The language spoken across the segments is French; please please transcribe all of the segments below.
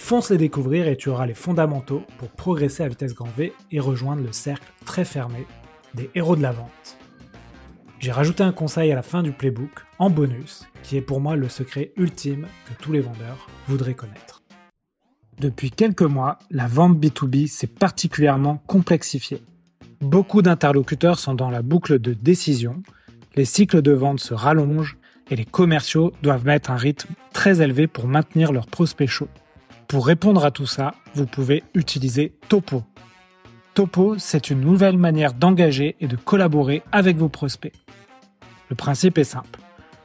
Fonce les découvrir et tu auras les fondamentaux pour progresser à vitesse grand V et rejoindre le cercle très fermé des héros de la vente. J'ai rajouté un conseil à la fin du playbook, en bonus, qui est pour moi le secret ultime que tous les vendeurs voudraient connaître. Depuis quelques mois, la vente B2B s'est particulièrement complexifiée. Beaucoup d'interlocuteurs sont dans la boucle de décision, les cycles de vente se rallongent et les commerciaux doivent mettre un rythme très élevé pour maintenir leurs prospects chauds. Pour répondre à tout ça, vous pouvez utiliser Topo. Topo, c'est une nouvelle manière d'engager et de collaborer avec vos prospects. Le principe est simple.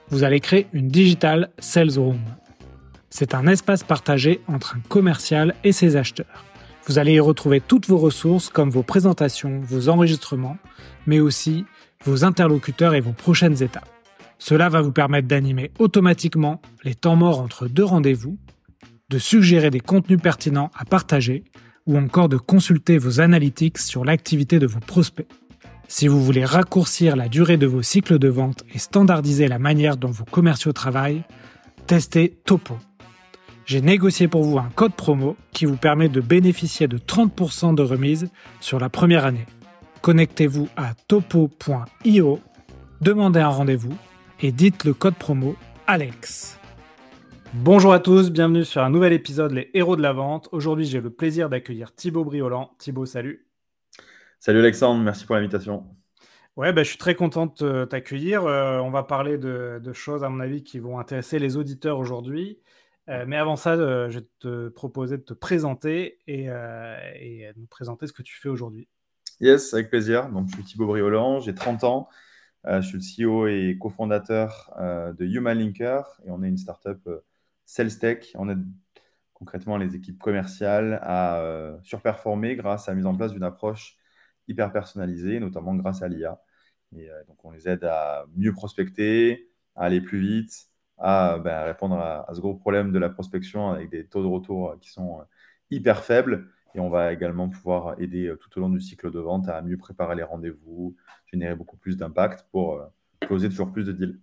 Vous allez créer une digital sales room. C'est un espace partagé entre un commercial et ses acheteurs. Vous allez y retrouver toutes vos ressources comme vos présentations, vos enregistrements, mais aussi vos interlocuteurs et vos prochaines étapes. Cela va vous permettre d'animer automatiquement les temps morts entre deux rendez-vous, de suggérer des contenus pertinents à partager ou encore de consulter vos analytics sur l'activité de vos prospects. Si vous voulez raccourcir la durée de vos cycles de vente et standardiser la manière dont vos commerciaux travaillent, testez Topo. J'ai négocié pour vous un code promo qui vous permet de bénéficier de 30% de remise sur la première année. Connectez-vous à topo.io, demandez un rendez-vous et dites le code promo ALEX. Bonjour à tous, bienvenue sur un nouvel épisode Les Héros de la Vente. Aujourd'hui, j'ai le plaisir d'accueillir Thibaut Briolan. Thibaut, salut. Salut Alexandre, merci pour l'invitation. Ouais, bah, je suis très content de t'accueillir. Euh, on va parler de, choses, à mon avis, qui vont intéresser les auditeurs aujourd'hui. Euh, mais avant ça, euh, je vais te proposer de te présenter et, et, de nous présenter ce que tu fais aujourd'hui. Yes, avec plaisir. Donc, je suis Thibaut Briolan, j'ai 30 ans. je suis le CEO et cofondateur de Human Linker et on est une startup SalesTech. On aide concrètement les équipes commerciales à surperformer grâce à la mise en place d'une approche hyper personnalisée, notamment grâce à l'IA. Et donc, on les aide à mieux prospecter, à aller plus vite, à ben, répondre à, ce gros problème de la prospection avec des taux de retour qui sont hyper faibles. Et on va également pouvoir aider tout au long du cycle de vente à mieux préparer les rendez-vous, générer beaucoup plus d'impact pour closer toujours plus de deals.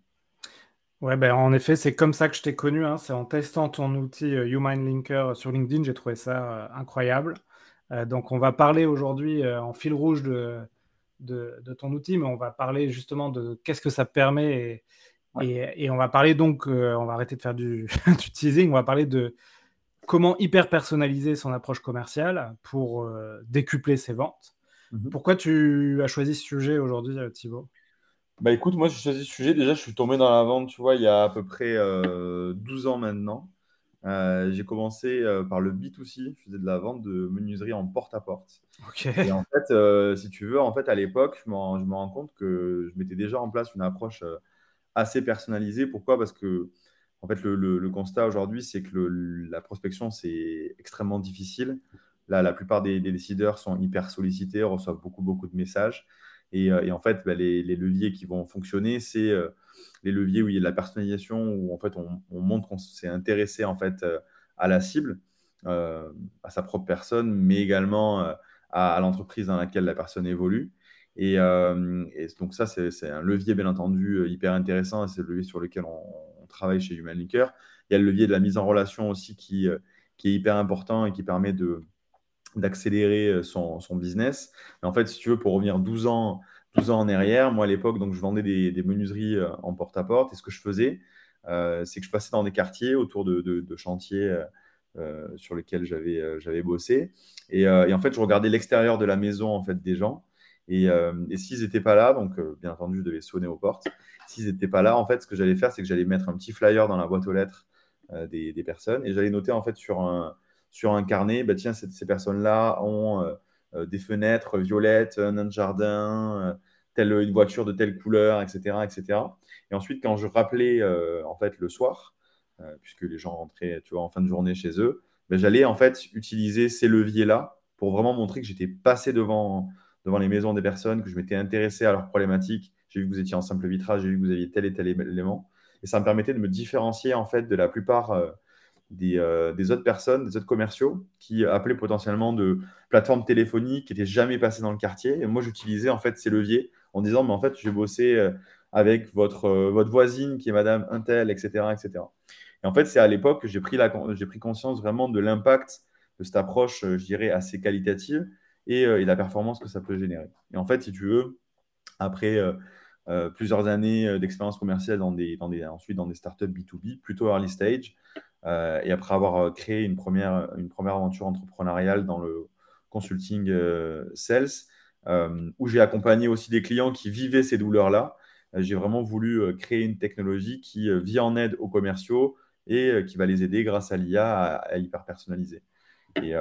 Ouais, ben, en effet, c'est comme ça que je t'ai connu. Hein. C'est en testant ton outil Human Linker sur LinkedIn, j'ai trouvé ça incroyable. Euh, donc, on va parler aujourd'hui euh, en fil rouge de, de, ton outil, mais on va parler justement de qu'est-ce que ça permet. Et, et, on va parler donc, euh, on va arrêter de faire du, du, teasing, on va parler de comment hyper personnaliser son approche commerciale pour décupler ses ventes. Mhm. Pourquoi tu as choisi ce sujet aujourd'hui, Thibaut? Bah écoute, moi j'ai choisi ce sujet. Déjà, je suis tombé dans la vente, tu vois, il y a à peu près 12 ans maintenant. Euh, j'ai commencé euh, par le B2C, je faisais de la vente de menuiserie en porte-à-porte. Et en fait, euh, si tu veux, en fait, à l'époque, je, me rends compte que je mettais déjà en place une approche assez personnalisée. Pourquoi? Parce que en fait, le, constat aujourd'hui, c'est que la prospection, c'est extrêmement difficile. Là, la plupart des, des, décideurs sont hyper sollicités, reçoivent beaucoup, beaucoup de messages. Et, en fait, bah, les, leviers qui vont fonctionner, c'est les leviers où il y a de la personnalisation, où en fait on, montre qu'on s'est intéressé en fait euh, à la cible, euh, à sa propre personne, mais également euh, à, l'entreprise dans laquelle la personne évolue. Et, donc ça, c'est un levier bien entendu hyper intéressant, c'est le levier sur lequel on, travaille chez Human Linker. Il y a le levier de la mise en relation aussi qui est hyper important et qui permet de d'accélérer son, son, business. Mais en fait, si tu veux, pour revenir 12 ans 12 ans en arrière, moi à l'époque, donc je vendais des, menuiseries euh, en porte-à-porte. et ce que je faisais, euh, c'est que je passais dans des quartiers autour de, chantiers euh, sur lesquels j'avais bossé. Et, en fait, je regardais l'extérieur de la maison en fait, des gens. Et, s'ils n'étaient pas là, donc bien entendu, je devais sonner aux portes. S'ils n'étaient pas là, en fait, ce que j'allais faire, c'est que j'allais mettre un petit flyer dans la boîte aux lettres des, personnes et j'allais noter en fait sur un, sur un carnet, bah, tiens, ces personnes-là ont euh, des fenêtres violettes, un jardin, euh, telle, une voiture de telle couleur, etc., etc. Et ensuite, quand je rappelais euh, en fait le soir, puisque les gens rentraient, tu vois, en fin de journée chez eux, ben, j'allais en fait utiliser ces leviers-là pour vraiment montrer que j'étais passé devant, devant les maisons des personnes, que je m'étais intéressé à leurs problématiques. J'ai vu que vous étiez en simple vitrage, j'ai vu que vous aviez tel et tel élément. Et ça me permettait de me différencier en fait de la plupart euh, euh, des, autres personnes, des autres commerciaux qui appelaient potentiellement de plateformes téléphoniques qui n'étaient jamais passées dans le quartier. Et moi, j'utilisais en fait ces leviers en disant, mais en fait, je vais bosser euh, avec votre, votre voisine qui est Madame Intel, etc., etc. Et en fait, c'est à l'époque que j'ai pris, pris conscience vraiment de l'impact de cette approche, je dirais, assez qualitative et, et, la performance que ça peut générer. Et en fait, si tu veux, après euh, plusieurs années euh, d'expérience commerciale dans des, dans des, ensuite dans des startups B2B, plutôt early stage. Euh, et après avoir créé une première, une première aventure entrepreneuriale dans le consulting sales, où j'ai accompagné aussi des clients qui vivaient ces douleurs-là, j'ai vraiment voulu créer une technologie qui vient en aide aux commerciaux et qui va les aider grâce à l'IA à, hyper personnaliser. Et,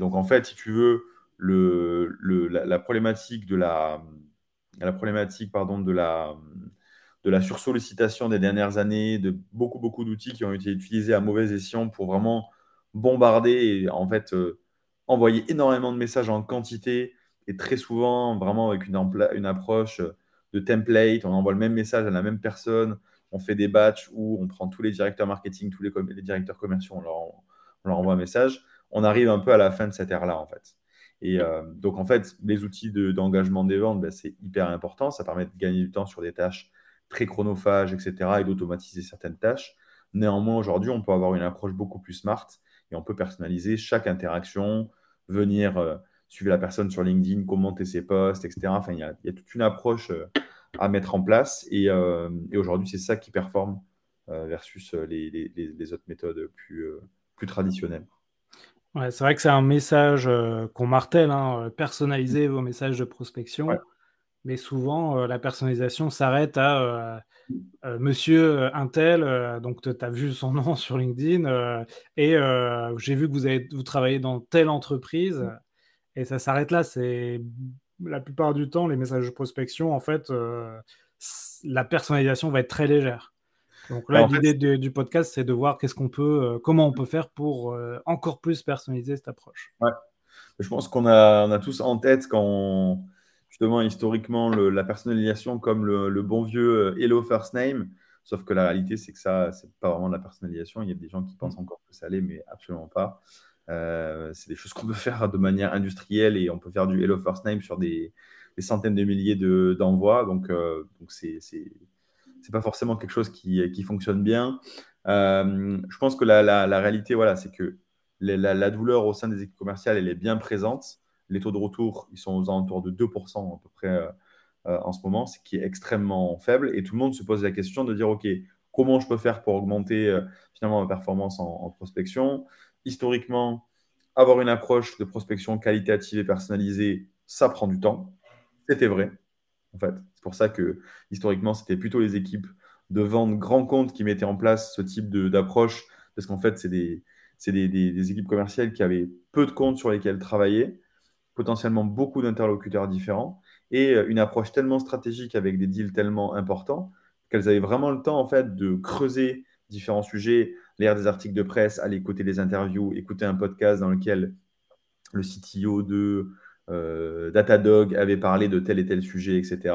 donc, en fait, si tu veux, la, problématique de la problématique pardon, de la, de la sursollicitation des dernières années, de beaucoup, beaucoup d'outils qui ont été utilisés à mauvais escient pour vraiment bombarder et en fait euh, envoyer énormément de messages en quantité et très souvent vraiment avec une, une approche de template. On envoie le même message à la même personne, on fait des batchs où on prend tous les directeurs marketing, tous les, les directeurs commerciaux, on leur, on leur envoie un message. On arrive un peu à la fin de cette ère-là en fait. Et euh, donc, en fait, les outils d'engagement des ventes, ben, c'est hyper important. Ça permet de gagner du temps sur des tâches très chronophages, etc., et d'automatiser certaines tâches. Néanmoins, aujourd'hui, on peut avoir une approche beaucoup plus smart et on peut personnaliser chaque interaction, venir euh, suivre la personne sur LinkedIn, commenter ses posts, etc. Enfin, il y a, toute une approche euh, à mettre en place. Et, aujourd'hui, c'est ça qui performe versus les, autres méthodes plus, plus traditionnelles c'est vrai que c'est un message euh, qu'on martèle, hein, euh, personnaliser vos messages de prospection. Mais souvent, euh, la personnalisation s'arrête à Monsieur Intel, donc tu as vu son nom sur LinkedIn, et j'ai vu que vous, avez, vous travaillez dans telle entreprise, et ça s'arrête là. C'est la plupart du temps, les messages de prospection, en fait, la personnalisation va être très légère. Donc là, l'idée du podcast, c'est de voir qu'est-ce qu'on peut, euh, comment on peut faire pour euh, encore plus personnaliser cette approche. Ouais. Je pense qu'on a, on a tous en tête quand justement historiquement la personnalisation comme le, bon vieux euh, Hello First Name. Sauf que la réalité, c'est que ça, c'est pas vraiment de la personnalisation. Il y a des gens qui pensent mm. encore que ça l'est, mais absolument pas. c'est des choses qu'on peut faire de manière industrielle et on peut faire du Hello First Name sur des, centaines de milliers d'envois. donc, donc c'est c'est pas forcément quelque chose qui, qui fonctionne bien. Euh, je pense que la, la, réalité, voilà, c'est que la, douleur au sein des équipes commerciales, elle est bien présente. Les taux de retour, ils sont aux alentours de 2% à peu près euh, euh, en ce moment, ce qui est extrêmement faible. Et tout le monde se pose la question de dire, OK, comment je peux faire pour augmenter finalement ma performance en, prospection? Historiquement, avoir une approche de prospection qualitative et personnalisée, ça prend du temps. C'était vrai, en fait. C'est pour ça que historiquement, c'était plutôt les équipes de vente grands comptes qui mettaient en place ce type d'approche, parce qu'en fait, c'est des, équipes commerciales qui avaient peu de comptes sur lesquels travailler, potentiellement beaucoup d'interlocuteurs différents, et euh, une approche tellement stratégique avec des deals tellement importants qu'elles avaient vraiment le temps en fait de creuser différents sujets, lire des articles de presse, aller écouter des interviews, écouter un podcast dans lequel le CTO de euh, Datadog avait parlé de tel et tel sujet, etc.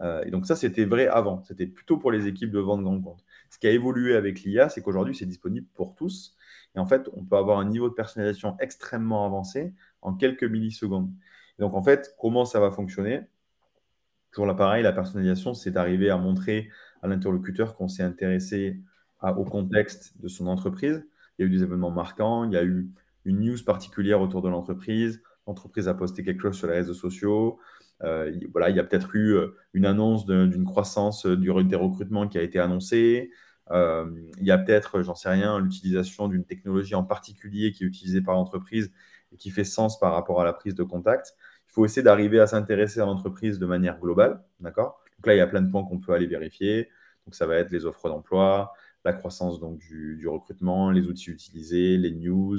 Euh, et donc ça, c'était vrai avant. C'était plutôt pour les équipes de vente grand compte. Ce qui a évolué avec l'IA, c'est qu'aujourd'hui, c'est disponible pour tous. Et en fait, on peut avoir un niveau de personnalisation extrêmement avancé en quelques millisecondes. Donc, en fait, comment ça va fonctionner? Toujours là, pareil, la personnalisation, c'est d'arriver à montrer à l'interlocuteur qu'on s'est intéressé au contexte de son entreprise. Il y a eu des événements marquants, il y a eu une news particulière autour de l'entreprise, l'entreprise a posté quelque chose sur les réseaux sociaux, euh, voilà, il y a peut-être eu euh, une annonce d'une croissance euh, du, des recrutements qui a été annoncée. il y a peut-être, j'en sais rien, l'utilisation d'une technologie en particulier qui est utilisée par l'entreprise et qui fait sens par rapport à la prise de contact. Il faut essayer d'arriver à s'intéresser à l'entreprise de manière globale. D'accord? Donc là, il y a plein de points qu'on peut aller vérifier. Donc ça va être les offres d'emploi, la croissance donc, du, recrutement, les outils utilisés, les news,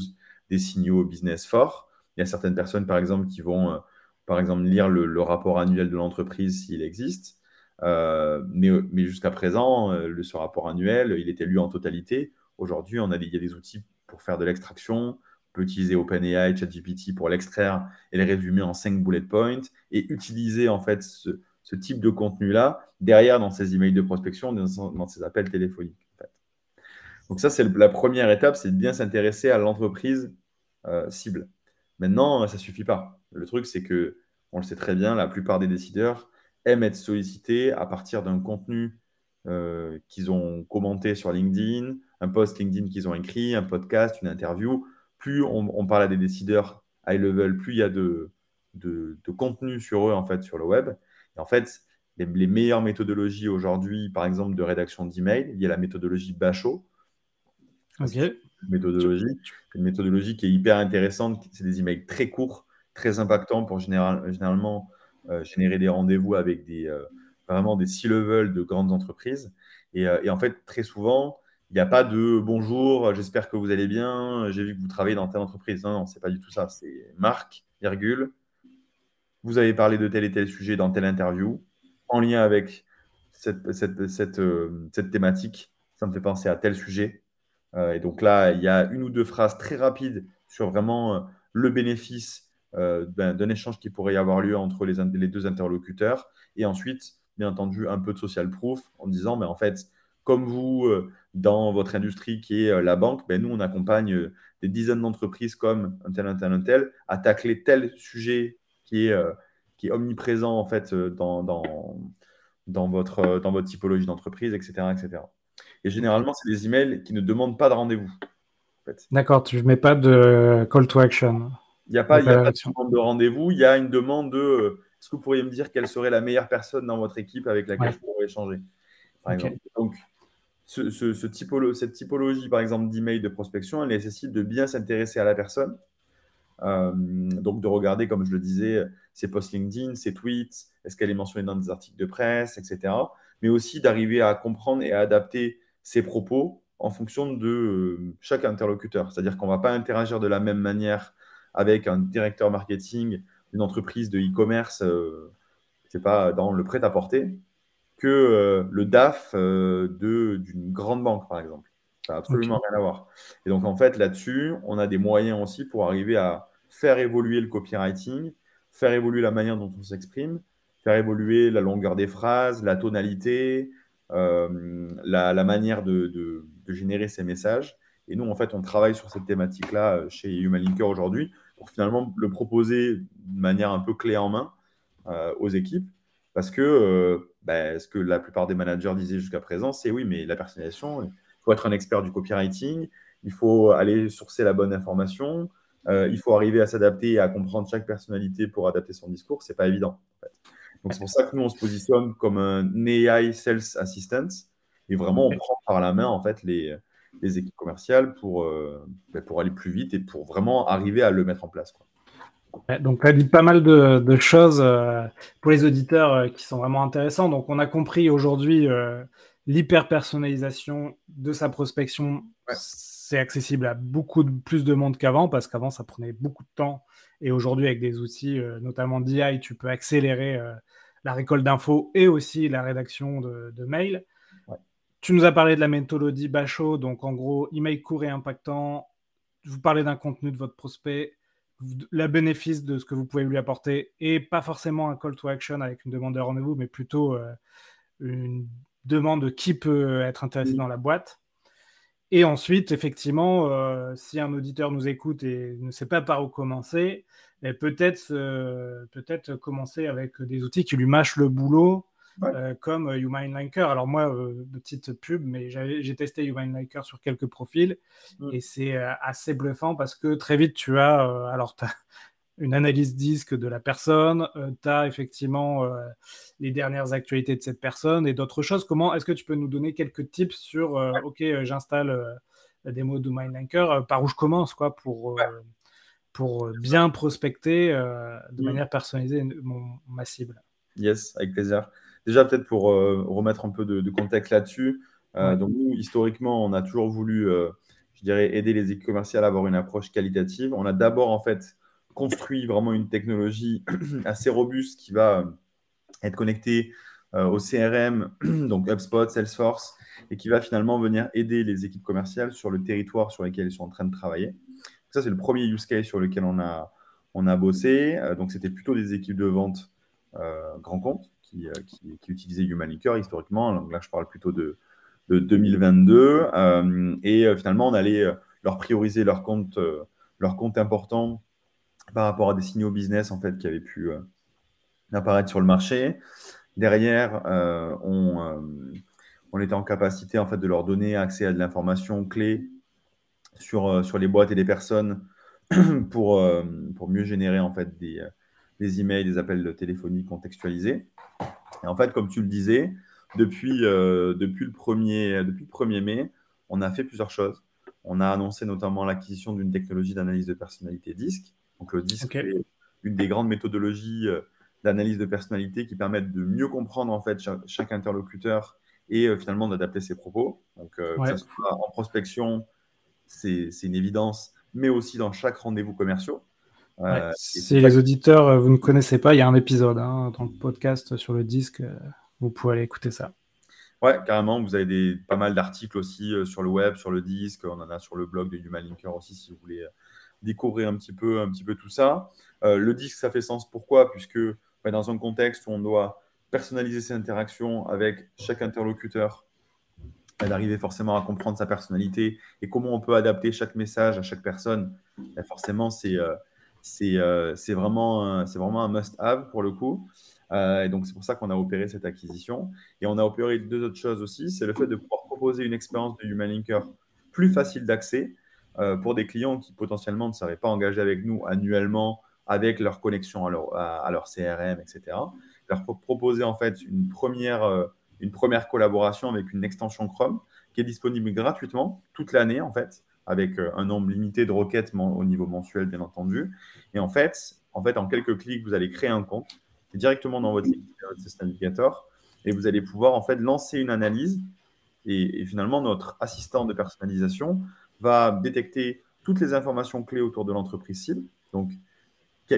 des signaux business forts. Il y a certaines personnes, par exemple, qui vont par exemple, lire le, rapport annuel de l'entreprise s'il existe. Euh, mais, jusqu'à présent, euh, ce rapport annuel, il était lu en totalité. Aujourd'hui, on il y a des outils pour faire de l'extraction, peut utiliser OpenAI, ChatGPT pour l'extraire et le résumer en 5 bullet points et utiliser en fait ce, type de contenu-là derrière dans ses emails de prospection, dans, ses appels téléphoniques. Donc ça, c'est la première étape, c'est de bien s'intéresser à l'entreprise euh, cible. Maintenant, ça ne suffit pas. Le truc, c'est que, on le sait très bien, la plupart des décideurs aiment être sollicités à partir d'un contenu euh, qu'ils ont commenté sur LinkedIn, un post LinkedIn qu'ils ont écrit, un podcast, une interview. Plus on, parle à des décideurs high level, plus il y a de, de, contenu sur eux en fait sur le web. Et en fait, les, meilleures méthodologies aujourd'hui, par exemple de rédaction d'email, il y a la méthodologie Bachot. Ok. Méthodologie, une méthodologie qui est hyper intéressante. C'est des emails très courts, très impactants pour généralement euh, générer des rendez-vous avec des, euh, vraiment des C-level de grandes entreprises. Euh, et, en fait, très souvent, il n'y a pas de bonjour, j'espère que vous allez bien, j'ai vu que vous travaillez dans telle entreprise. Non, non, c'est pas du tout ça. C'est marque, virgule. Vous avez parlé de tel et tel sujet dans telle interview, en lien avec cette, euh, thématique. Ça me fait penser à tel sujet. Euh, et donc là, il y a une ou deux phrases très rapides sur vraiment le bénéfice ben, d'un échange qui pourrait y avoir lieu entre les, deux interlocuteurs. Et ensuite, bien entendu, un peu de social proof en disant, mais en fait, comme vous, euh, dans votre industrie qui est euh, la banque, ben, nous, on accompagne euh, des dizaines d'entreprises comme un tel, un tel, un tel, à tacler tel sujet qui est, qui est omniprésent en fait dans, dans, dans, votre, dans votre typologie d'entreprise, etc., etc. Et généralement, c'est des emails qui ne demandent pas de rendez-vous. D'accord, tu ne mets pas de call to action. Il n'y a pas, a pas de demande de rendez-vous, il y a une demande de est-ce que vous pourriez me dire quelle serait la meilleure personne dans votre équipe avec laquelle je pourrais échanger par exemple. Donc, ce, cette typologie, par exemple, d'email de prospection, elle nécessite de bien s'intéresser à la personne. Euh, donc, de regarder, comme je le disais, ses posts LinkedIn, ses tweets, est-ce qu'elle est mentionnée dans des articles de presse, etc. Mais aussi d'arriver à comprendre et à adapter ses propos en fonction de euh, chaque interlocuteur. C'est-à-dire qu'on ne va pas interagir de la même manière avec un directeur marketing une entreprise de e-commerce, euh, pas dans le prêt-à-porter, que euh, le DAF euh, d'une grande banque, par exemple. Ça n'a absolument rien à voir. Et donc, en fait, là-dessus, on a des moyens aussi pour arriver à faire évoluer le copywriting, faire évoluer la manière dont on s'exprime, faire évoluer la longueur des phrases, la tonalité, la, manière de, de, générer ces messages. Et nous, en fait, on travaille sur cette thématique-là chez Human Linker aujourd'hui pour finalement le proposer de manière un peu clé en main euh, aux équipes. Parce que euh, bah, ce que la plupart des managers disaient jusqu'à présent, c'est oui, mais la personnalisation, il faut être un expert du copywriting, il faut aller sourcer la bonne information, euh, il faut arriver à s'adapter et à comprendre chaque personnalité pour adapter son discours. C'est pas évident. Donc c'est pour ça que nous on se positionne comme un AI Sales Assistant et vraiment on prend par la main en fait les, les équipes commerciales pour, euh, ben, pour aller plus vite et pour vraiment arriver à le mettre en place. Donc, tu as dit pas mal de, choses euh, pour les auditeurs euh, qui sont vraiment intéressants. Donc, on a compris aujourd'hui l'hyper-personnalisation de sa prospection. C'est accessible à beaucoup plus de monde qu'avant parce qu'avant, ça prenait beaucoup de temps. Et aujourd'hui, avec des outils, notamment DI, tu peux accélérer la récolte d'infos et aussi la rédaction de, de mails. Tu nous as parlé de la méthodologie Bachot, donc en gros, email court et impactant. Vous parlez d'un contenu de votre prospect, le bénéfice de ce que vous pouvez lui apporter, et pas forcément un call to action avec une demande de rendez-vous, mais plutôt euh, une demande de qui peut être intéressé dans la boîte. Et ensuite, effectivement, euh, si un auditeur nous écoute et ne sait pas par où commencer, peut-être euh, peut-être commencer avec des outils qui lui mâchent le boulot euh, comme euh, Human Liker. Alors moi, euh, petite pub, mais j'ai testé Human Liker sur quelques profils mm. et c'est assez bluffant parce que très vite tu as, alors tu as une analyse disque de la personne, tu as effectivement les dernières actualités de cette personne et d'autres choses. Comment est-ce que tu peux nous donner quelques tips sur, ok, j'installe la démo de Linker, par où je commence quoi pour pour bien prospecter de mm. manière personnalisée ma cible? Yes, avec plaisir. Déjà, peut-être pour euh, remettre un peu de, contexte là-dessus. Euh, donc, nous, historiquement, on a toujours voulu, euh, je dirais, aider les équipes commerciales à avoir une approche qualitative. On a d'abord, en fait, construit vraiment une technologie assez robuste qui va être connectée au CRM, donc HubSpot, Salesforce, et qui va finalement venir aider les équipes commerciales sur le territoire sur lequel ils sont en train de travailler. Ça, c'est le premier use case sur lequel on a, on a bossé. donc, c'était plutôt des équipes de vente grand compte qui, qui, qui, utilisaient HumanLinker historiquement. Donc là, je parle plutôt de, de 2022. et finalement, on allait leur prioriser leur compte, leur compte important par rapport à des signaux business en fait qui avaient pu apparaître sur le marché. Derrière, euh, euh, on, était en capacité en fait, de leur donner accès à de l'information clé sur, euh, sur les boîtes et les personnes pour, pour mieux générer en fait, des, des emails, des appels téléphoniques contextualisés. Et en fait, comme tu le disais, depuis, depuis, le, 1er, depuis le 1er mai, on a fait plusieurs choses. On a annoncé notamment l'acquisition d'une technologie d'analyse de personnalité DISC. Donc le DISC est une des grandes méthodologies d'analyse de personnalité qui permettent de mieux comprendre en fait chaque, interlocuteur et euh, finalement d'adapter ses propos. Donc, euh, que ce soit en prospection, c'est une évidence, mais aussi dans chaque rendez-vous commercial. Euh, si les auditeurs, vous ne connaissez pas, il y a un épisode hein, dans le podcast sur le disque, vous pouvez aller écouter ça. Ouais, carrément. Vous avez des, pas mal d'articles aussi sur le web, sur le disque. On en a sur le blog de Human Linker aussi, si vous voulez découvrir un petit peu, un petit peu tout ça. le disque, ça fait sens. Pourquoi? Puisque dans un contexte où on doit personnaliser ses interactions avec chaque interlocuteur, d'arriver forcément à comprendre sa personnalité et comment on peut adapter chaque message à chaque personne, ben, forcément, c'est euh, euh, c'est vraiment, un must-have pour le coup. Euh, et donc, c'est pour ça qu'on a opéré cette acquisition. Et on a opéré deux autres choses aussi. C'est le fait de pouvoir proposer une expérience de Human Linker plus facile d'accès pour des clients qui potentiellement ne seraient pas engagés avec nous annuellement avec leur connexion à leur, CRM, etc. Leur proposer en fait une première, euh, une première collaboration avec une extension Chrome qui est disponible gratuitement toute l'année en fait, avec euh, un nombre limité de requêtes au niveau mensuel bien entendu. Et en fait, en fait, en quelques clics, vous allez créer un compte directement dans votre System Navigator et vous allez pouvoir en fait lancer une analyse et, et, finalement notre assistant de personnalisation va détecter toutes les informations clés autour de l'entreprise cible. Donc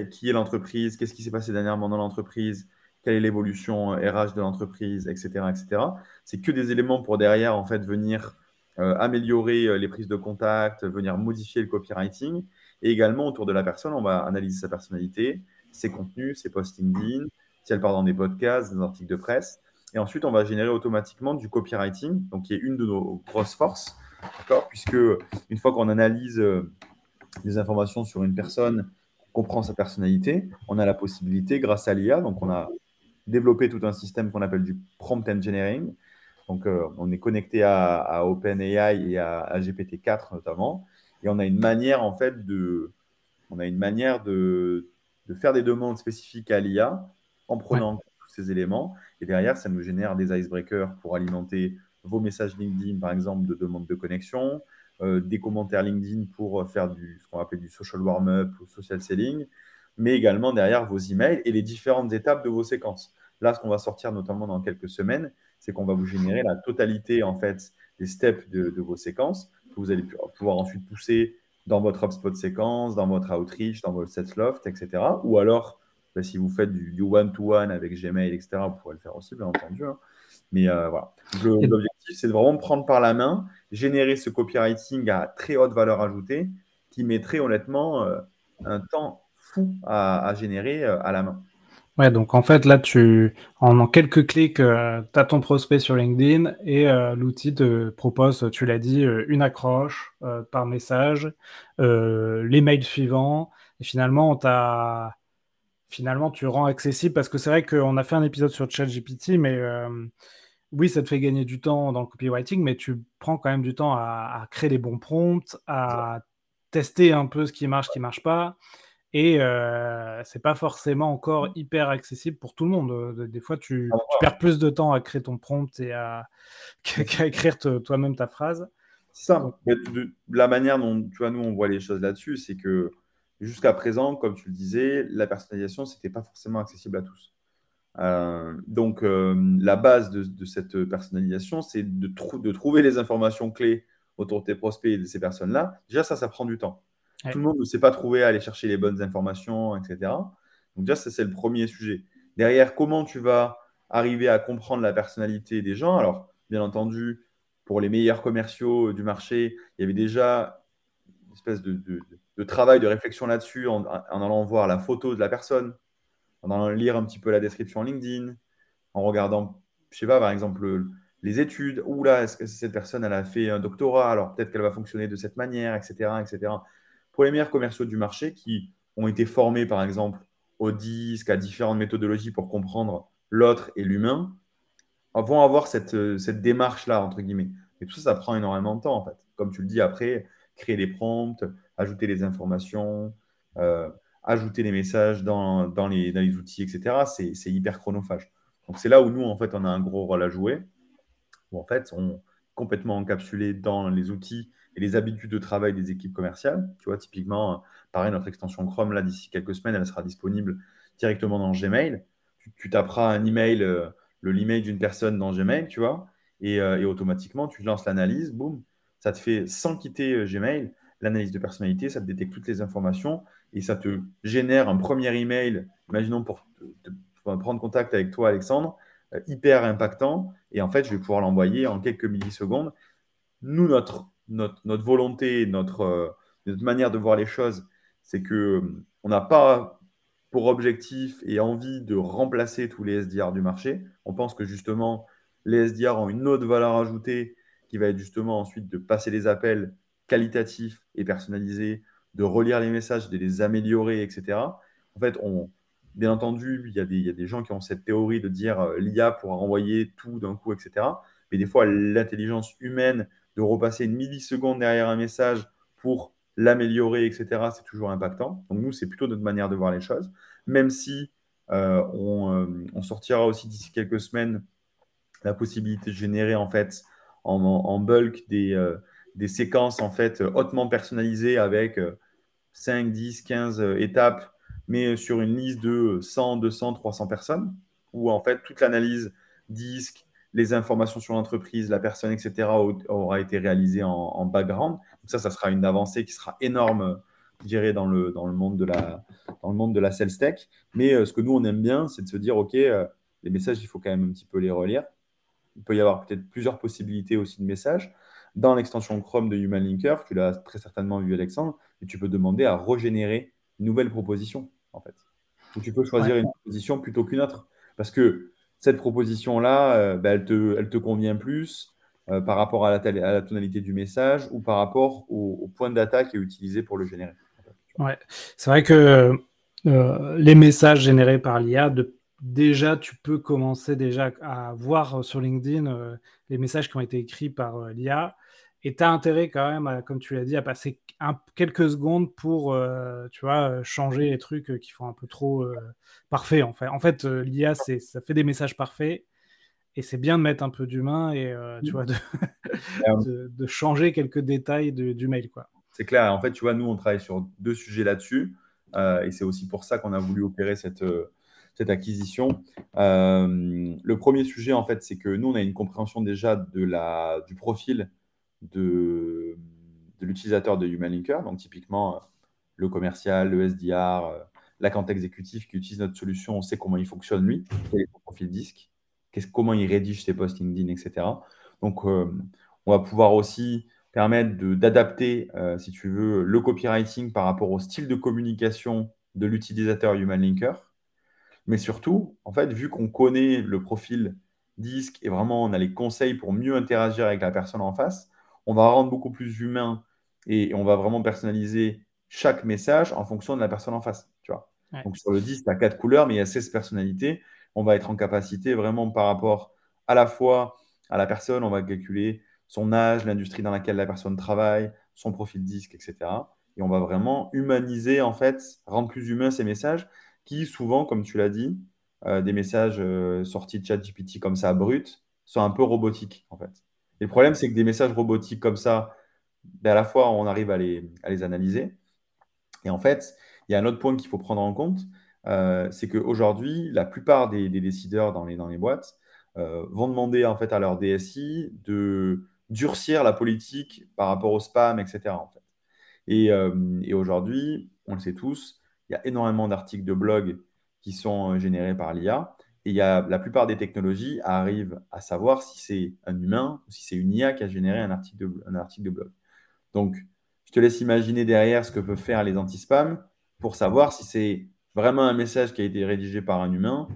qui est l'entreprise, qu'est-ce qui s'est passé dernièrement dans l'entreprise, quelle est l'évolution RH euh, de l'entreprise, etc. etc. C'est que des éléments pour derrière, en fait, venir euh, améliorer euh, les prises de contact, venir modifier le copywriting. Et également, autour de la personne, on va analyser sa personnalité, ses contenus, ses posts LinkedIn, si elle part dans des podcasts, des articles de presse. Et ensuite, on va générer automatiquement du copywriting, donc qui est une de nos grosses forces, puisque une fois qu'on analyse des informations sur une personne, comprend sa personnalité, on a la possibilité, grâce à l'IA, donc on a développé tout un système qu'on appelle du prompt engineering. Donc, euh, on est connecté à, OpenAI et à, GPT-4 notamment, et on a une manière en fait de, on a une manière de, de faire des demandes spécifiques à l'IA en prenant tous ces éléments. Et derrière, ça nous génère des icebreakers pour alimenter vos messages LinkedIn, par exemple, de demande de connexion, euh, des commentaires LinkedIn pour faire du, ce qu'on appelle du social warm-up ou social selling, mais également derrière vos emails et les différentes étapes de vos séquences. Là, ce qu'on va sortir notamment dans quelques semaines, c'est qu'on va vous générer la totalité en fait des steps de, vos séquences que vous allez pouvoir ensuite pousser dans votre HubSpot séquence, dans votre outreach, dans votre loft, etc. Ou alors, bah, si vous faites du one-to-one avec Gmail, etc., vous pourrez le faire aussi, bien entendu. Hein. Mais euh, voilà. L'objectif, c'est de vraiment prendre par la main, générer ce copywriting à très haute valeur ajoutée qui mettrait honnêtement euh, un temps fou à, générer euh, à la main. Ouais, donc en fait, là, tu, en, quelques clics, tu as ton prospect sur LinkedIn et l'outil te propose, tu l'as dit, une accroche par message, les mails suivants. Et finalement, finalement, tu rends accessible parce que c'est vrai qu'on a fait un épisode sur ChatGPT, mais oui, ça te fait gagner du temps dans le copywriting, mais tu prends quand même du temps à, créer les bons prompts, à tester un peu ce qui marche, ce qui marche pas. Et euh, c'est pas forcément encore hyper accessible pour tout le monde. Des fois, tu, ah, perds plus de temps à créer ton prompt et à qu'à écrire toi-même ta phrase. C'est ça. la manière dont tu vois, nous on voit les choses là-dessus, c'est que jusqu'à présent, comme tu le disais, la personnalisation c'était pas forcément accessible à tous. Euh, donc, euh, la base de, cette personnalisation, c'est de, de, trouver les informations clés autour de tes prospects et de ces personnes-là. Déjà, ça, ça prend du temps. Tout le monde ne sait pas trouver, aller chercher les bonnes informations, etc. Donc, déjà, ça, c'est le premier sujet. Derrière, comment tu vas arriver à comprendre la personnalité des gens? Alors, bien entendu, pour les meilleurs commerciaux du marché, il y avait déjà une espèce de, travail, de réflexion là-dessus en, allant voir la photo de la personne, en allant lire un petit peu la description LinkedIn, en regardant, je sais pas, par exemple, les études. Ou là, est-ce que cette personne, elle a fait un doctorat, alors peut-être qu'elle va fonctionner de cette manière, etc., etc. Pour les meilleurs commerciaux du marché qui ont été formés, par exemple, au disque, à différentes méthodologies pour comprendre l'autre et l'humain, vont avoir cette, cette démarche-là, entre guillemets. Et tout ça, ça prend énormément de temps, en fait. Comme tu le dis, après, créer des prompts, ajouter les informations, euh, ajouter les messages dans, dans, les, dans les outils, etc. C'est hyper chronophage. Donc, c'est là où nous, en fait, on a un gros rôle à jouer. Où, en fait, on est complètement encapsulé dans les outils et les habitudes de travail des équipes commerciales. Tu vois, typiquement, pareil, notre extension Chrome, là, d'ici quelques semaines, elle sera disponible directement dans Gmail. Tu, taperas un email, euh, le email d'une personne dans Gmail, tu vois, et, euh, et automatiquement, tu lances l'analyse, boum, ça te fait, sans quitter euh, Gmail, l'analyse de personnalité, ça te détecte toutes les informations et ça te génère un premier email, imaginons pour, prendre contact avec toi, Alexandre, euh, hyper impactant. Et en fait, je vais pouvoir l'envoyer en quelques millisecondes. Nous, notre, notre, volonté, notre, euh, notre, manière de voir les choses, c'est que on n'a pas pour objectif et envie de remplacer tous les SDR du marché. On pense que justement, les SDR ont une autre valeur ajoutée qui va être justement ensuite de passer les appels qualitatifs et personnalisés, de relire les messages, de les améliorer, etc. En fait, on, bien entendu, il y, a des, il y a des gens qui ont cette théorie de dire euh, l'IA pourra renvoyer tout d'un coup, etc. Mais des fois, l'intelligence humaine de repasser une milliseconde derrière un message pour l'améliorer, etc., c'est toujours impactant. Donc nous, c'est plutôt notre manière de voir les choses. Même si euh, on, euh, on, sortira aussi d'ici quelques semaines la possibilité de générer en fait en, bulk des, euh, des, séquences en fait hautement personnalisées avec 5, 10, 15 étapes, mais sur une liste de 100, 200, 300 personnes, où en fait toute l'analyse disque, les informations sur l'entreprise, la personne, etc., aura été réalisée en, background. Donc ça, ça sera une avancée qui sera énorme, je dirais, dans le, dans le, monde, de la, dans le monde de la sales tech. Mais euh, ce que nous, on aime bien, c'est de se dire, OK, euh, les messages, il faut quand même un petit peu les relire il peut y avoir peut-être plusieurs possibilités aussi de messages. Dans l'extension Chrome de Human Linker, tu l'as très certainement vu Alexandre, et tu peux demander à régénérer une nouvelle proposition, en fait. Tu peux choisir une proposition plutôt qu'une autre. Parce que cette proposition-là, euh, bah, elle, te, convient plus euh, par rapport à la, tonalité du message ou par rapport au, point de utilisé pour le générer. C'est vrai que euh, les messages générés par l'IA, déjà, tu peux commencer déjà à voir sur LinkedIn les messages qui ont été écrits par l'IA. Et tu as intérêt quand même, comme tu l'as dit, à passer quelques secondes pour, tu vois, changer les trucs qui font un peu trop parfait. En fait, en fait l'IA, ça fait des messages parfaits. Et c'est bien de mettre un peu d'humain et, tu vois, de, changer quelques détails du mail, quoi. C'est clair. En fait, tu vois, nous, on travaille sur deux sujets là-dessus. et c'est aussi pour ça qu'on a voulu opérer cette cette acquisition. Euh, le premier sujet, en fait, c'est que nous, on a une compréhension déjà de la, du profil de, de l'utilisateur de Human Linker. Donc, typiquement, le commercial, le SDR, euh, l'account exécutif qui utilise notre solution, on sait comment il fonctionne lui, quel est son profil disque, comment il rédige ses posts LinkedIn, etc. Donc, euh, on va pouvoir aussi permettre d'adapter, si tu veux, le copywriting par rapport au style de communication de l'utilisateur Human Linker mais surtout, en fait, vu qu'on connaît le profil disque et vraiment on a les conseils pour mieux interagir avec la personne en face, on va rendre beaucoup plus humain et on va vraiment personnaliser chaque message en fonction de la personne en face. Tu vois. Donc sur le disque, tu as quatre couleurs, mais il y a 16 personnalités. On va être en capacité vraiment par rapport à la fois à la personne, on va calculer son âge, l'industrie dans laquelle la personne travaille, son profil disque, etc. Et on va vraiment humaniser, en fait, rendre plus humain ces messages qui souvent, comme tu l'as dit, euh, des messages euh, sortis de ChatGPT comme ça, brut, sont un peu robotiques, en fait. Et le problème, c'est que des messages robotiques comme ça, ben, à la fois, on arrive à les, analyser. Et en fait, il y a un autre point qu'il faut prendre en compte, euh, c'est qu'aujourd'hui, la plupart des, décideurs dans les, boîtes vont demander en fait à leur DSI de durcir la politique par rapport au spam, etc. En fait. Et, et aujourd'hui, on le sait tous, il y a énormément d'articles de blog qui sont euh, générés par l'IA. Et y a, la plupart des technologies arrivent à savoir si c'est un humain ou si c'est une IA qui a généré un article de, un article de blog. Donc, je te laisse imaginer derrière ce que peuvent faire les anti-spam pour savoir si c'est vraiment un message qui a été rédigé par un humain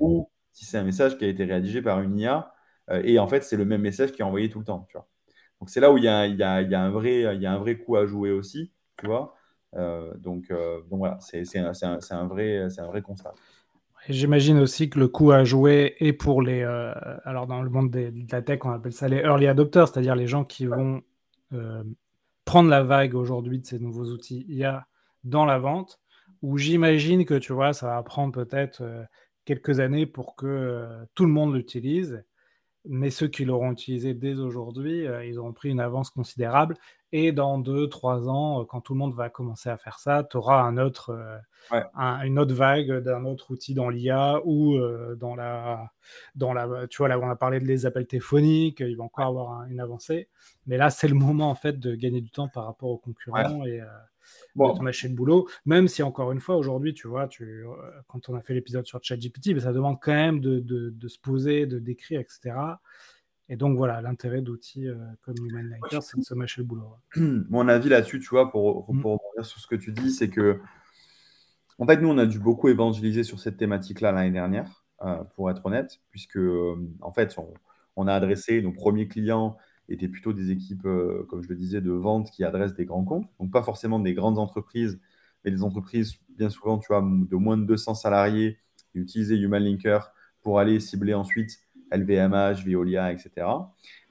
ou si c'est un message qui a été rédigé par une IA. Euh, et en fait, c'est le même message qui est envoyé tout le temps. Donc c'est là où il y a, un vrai, y a un vrai coup à jouer aussi. Tu vois. Euh, donc, euh, donc voilà, c'est un, un, un vrai constat. J'imagine aussi que le coup à jouer est pour les. alors, dans le monde de la tech, on appelle ça les early adopters, c'est-à-dire les gens qui vont prendre la vague aujourd'hui de ces nouveaux outils IA dans la vente, où j'imagine que tu vois, ça va prendre peut-être quelques années pour que tout le monde l'utilise mais ceux qui l'auront utilisé dès aujourd'hui, euh, ils auront pris une avance considérable. Et dans deux, trois ans, euh, quand tout le monde va commencer à faire ça, tu auras un autre, euh, une autre vague d'un autre outil dans l'IA ou dans, la, dans la. Tu vois, là, on a parlé de les appels téléphoniques, il va encore avoir une avancée. Mais là, c'est le moment, en fait, de gagner du temps par rapport aux concurrents. Et, bon. de mâcher le boulot. Même si, encore une fois, aujourd'hui, tu vois, tu, euh, quand on a fait l'épisode sur ChatGPT, ben, ça demande quand même de, de, se poser, de décrire, etc. Et donc, voilà, l'intérêt d'outils euh, comme Humanlighter, c'est de se mâcher le boulot. Mon avis là-dessus, tu vois, pour, mm. pour, rebondir sur ce que tu dis, c'est que, en fait, nous, on a dû beaucoup évangéliser sur cette thématique-là l'année dernière, euh, pour être honnête, puisque, en fait, on, on a adressé nos premiers clients étaient plutôt des équipes, euh, comme je le disais, de vente qui adressent des grands comptes. Donc, pas forcément des grandes entreprises, mais des entreprises, bien souvent, tu vois, de moins de 200 salariés qui utilisaient Human Linker pour aller cibler ensuite LVMH, Veolia, etc.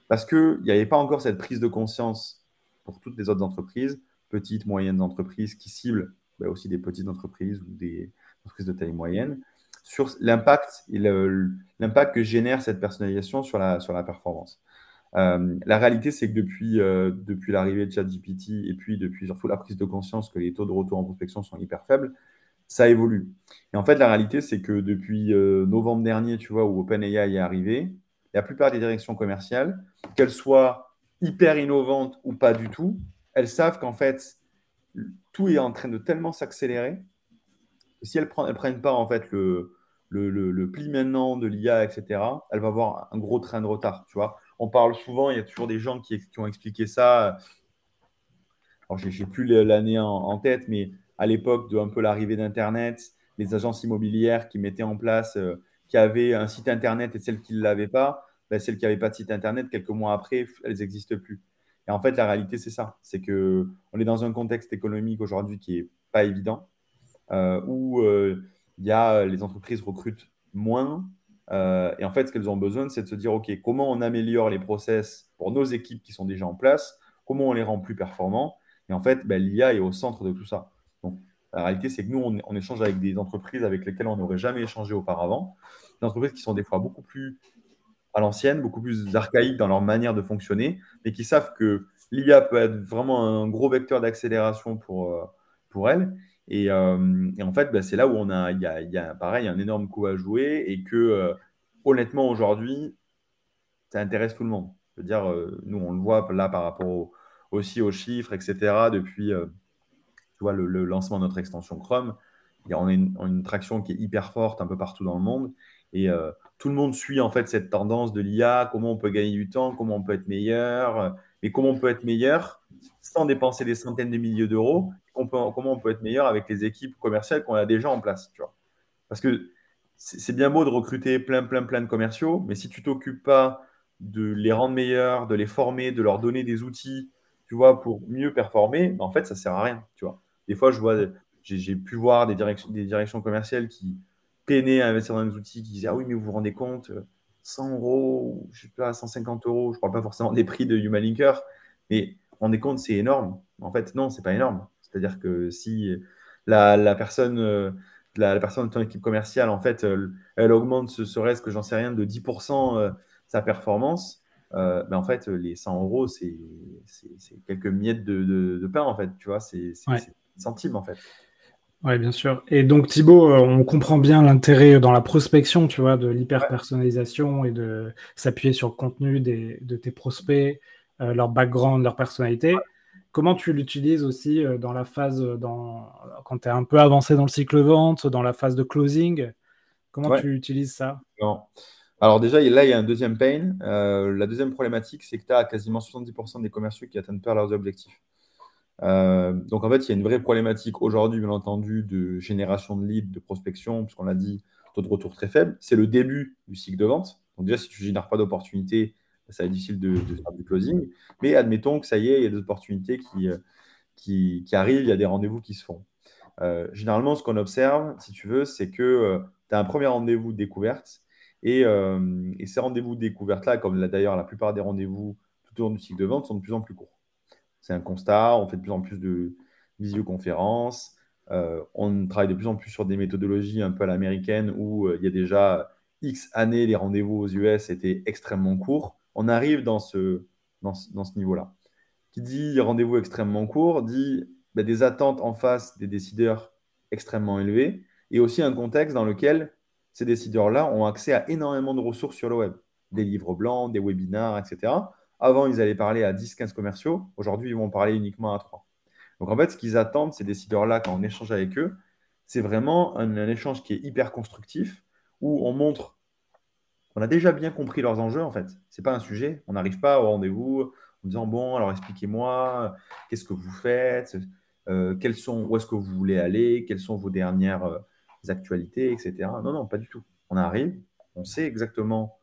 Parce qu'il n'y avait pas encore cette prise de conscience pour toutes les autres entreprises, petites, moyennes entreprises qui ciblent bah, aussi des petites entreprises ou des entreprises de taille moyenne, sur l'impact l'impact que génère cette personnalisation sur la, sur la performance. Euh, la réalité, c'est que depuis, euh, depuis l'arrivée de ChatGPT et puis depuis surtout la prise de conscience que les taux de retour en prospection sont hyper faibles, ça évolue. Et en fait, la réalité, c'est que depuis euh, novembre dernier, tu vois, où OpenAI est arrivé, la plupart des directions commerciales, qu'elles soient hyper innovantes ou pas du tout, elles savent qu'en fait, tout est en train de tellement s'accélérer que si elles ne prennent pas en fait le, le, le pli maintenant de l'IA, etc., elles vont avoir un gros train de retard, tu vois on parle souvent, il y a toujours des gens qui, ont expliqué ça. Alors, je n'ai plus l'année en, tête, mais à l'époque de un peu l'arrivée d'Internet, les agences immobilières qui mettaient en place, euh, qui avaient un site Internet et celles qui ne l'avaient pas, ben, celles qui n'avaient pas de site Internet, quelques mois après, elles n'existent plus. Et en fait, la réalité, c'est ça. C'est qu'on est dans un contexte économique aujourd'hui qui n'est pas évident, euh, où euh, il y a, les entreprises recrutent moins, et en fait, ce qu'elles ont besoin, c'est de se dire, OK, comment on améliore les process pour nos équipes qui sont déjà en place, comment on les rend plus performants? Et en fait, ben, l'IA est au centre de tout ça. La réalité, c'est que nous, on, échange avec des entreprises avec lesquelles on n'aurait jamais échangé auparavant. Des entreprises qui sont des fois beaucoup plus à l'ancienne, beaucoup plus archaïques dans leur manière de fonctionner, mais qui savent que l'IA peut être vraiment un gros vecteur d'accélération pour, euh, pour elles euh, et, en fait, bah, c'est là où on a, il y a, pareil, un énorme coup à jouer et que, euh, honnêtement, aujourd'hui, ça intéresse tout le monde. Je veux dire, euh, nous, on le voit là par rapport aussi aux chiffres, etc. Depuis tu vois, le, lancement de notre extension Chrome, on a une, traction qui est hyper forte un peu partout dans le monde. Et tout le monde suit en fait cette tendance de l'IA, comment on peut gagner du temps, comment on peut être meilleur, mais comment on peut être meilleur sans dépenser des centaines de milliers d'euros? Comment on peut être meilleur avec les équipes commerciales qu'on a déjà en place. Tu vois? Parce que c'est bien beau de recruter plein, plein, plein de commerciaux, mais si tu t'occupes pas de les rendre meilleurs, de les former, de leur donner des outils, tu vois, pour mieux performer, ben, en fait, ça sert à rien, tu vois? Des fois, je vois, j'ai pu voir des directions, des directions commerciales qui peinaient à investir dans des outils, qui disaient ah oui, mais vous vous rendez compte, 100 euros, je sais pas, 150 euros, je parle pas forcément des prix de Human Linker, mais vous vous rendez compte, c'est énorme. En fait, non, c'est pas énorme. C'est-à-dire que si la, personne, euh, la, personne de ton équipe commerciale, en fait, euh, elle, augmente ce serait-ce que j'en sais rien de 10% euh, sa performance, ben en fait, les 100 euros, c'est quelques miettes de, pain, en fait, tu vois, c'est centimes, en fait. Oui, bien sûr. Et donc, Thibaut, on comprend bien l'intérêt dans la prospection, tu vois, de l'hyper-personnalisation et de s'appuyer sur le contenu de tes prospects, leur background, leur personnalité. Comment tu l'utilises aussi euh, dans la phase, euh, dans, quand tu es un peu avancé dans le cycle vente, dans la phase de closing? Comment tu utilises ça? Alors déjà, là, il y a un deuxième pain. Euh, la deuxième problématique, c'est que tu as quasiment 70% des commerciaux qui n'atteignent pas leurs objectifs. Euh, donc en fait, il y a une vraie problématique aujourd'hui, bien entendu, de génération de leads, de prospection, puisqu'on l'a dit, taux de retour très faible. C'est le début du cycle de vente. Donc déjà, si tu ne génères pas d'opportunités, ça va être difficile de, faire du closing. Mais admettons que ça y est, il y a des opportunités qui, euh, qui, arrivent, il y a des rendez-vous qui se font. Euh, généralement, ce qu'on observe, si tu veux, c'est que tu as un premier rendez-vous de découverte. Et, et ces rendez-vous de découverte-là, comme d'ailleurs la plupart des rendez-vous tout au long du cycle de vente, sont de plus en plus courts. C'est un constat. On fait de plus en plus de visioconférences. Euh, on travaille de plus en plus sur des méthodologies un peu à l'américaine où euh, il y a déjà X années, les rendez-vous aux US étaient extrêmement courts. On arrive dans ce, dans ce, niveau-là. Qui dit rendez-vous extrêmement court dit bah, des attentes en face des décideurs extrêmement élevées et aussi un contexte dans lequel ces décideurs-là ont accès à énormément de ressources sur le web. Des livres blancs, des webinars, etc. Avant, ils allaient parler à 10-15 commerciaux. Aujourd'hui, ils vont parler uniquement à 3. Donc, en fait, ce qu'ils attendent, ces décideurs-là, quand on échange avec eux, c'est vraiment un, échange qui est hyper constructif, où on montre qu'on a déjà bien compris leurs enjeux, en fait. Ce n'est pas un sujet. On n'arrive pas au rendez-vous en disant, bon, alors expliquez-moi, qu'est-ce que vous faites, euh, quels sont, où est-ce que vous voulez aller, quelles sont vos dernières euh, actualités, etc. Non, non, pas du tout. On arrive, on sait exactement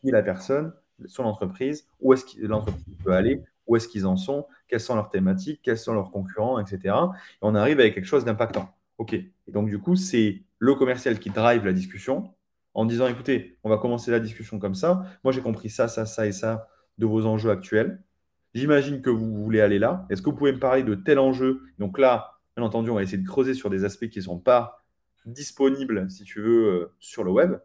qui est la personne, sur l'entreprise, où est-ce que l'entreprise peut aller, où est-ce qu'ils en sont, quelles sont leurs thématiques, quels sont leurs concurrents, etc. Et on arrive avec quelque chose d'impactant. OK. Et donc, du coup, c'est le commercial qui drive la discussion en disant, écoutez, on va commencer la discussion comme ça. Moi, j'ai compris ça, ça, ça et ça de vos enjeux actuels. J'imagine que vous voulez aller là. Est-ce que vous pouvez me parler de tel enjeu? Donc là, bien entendu, on va essayer de creuser sur des aspects qui ne sont pas disponibles, si tu veux, euh, sur le web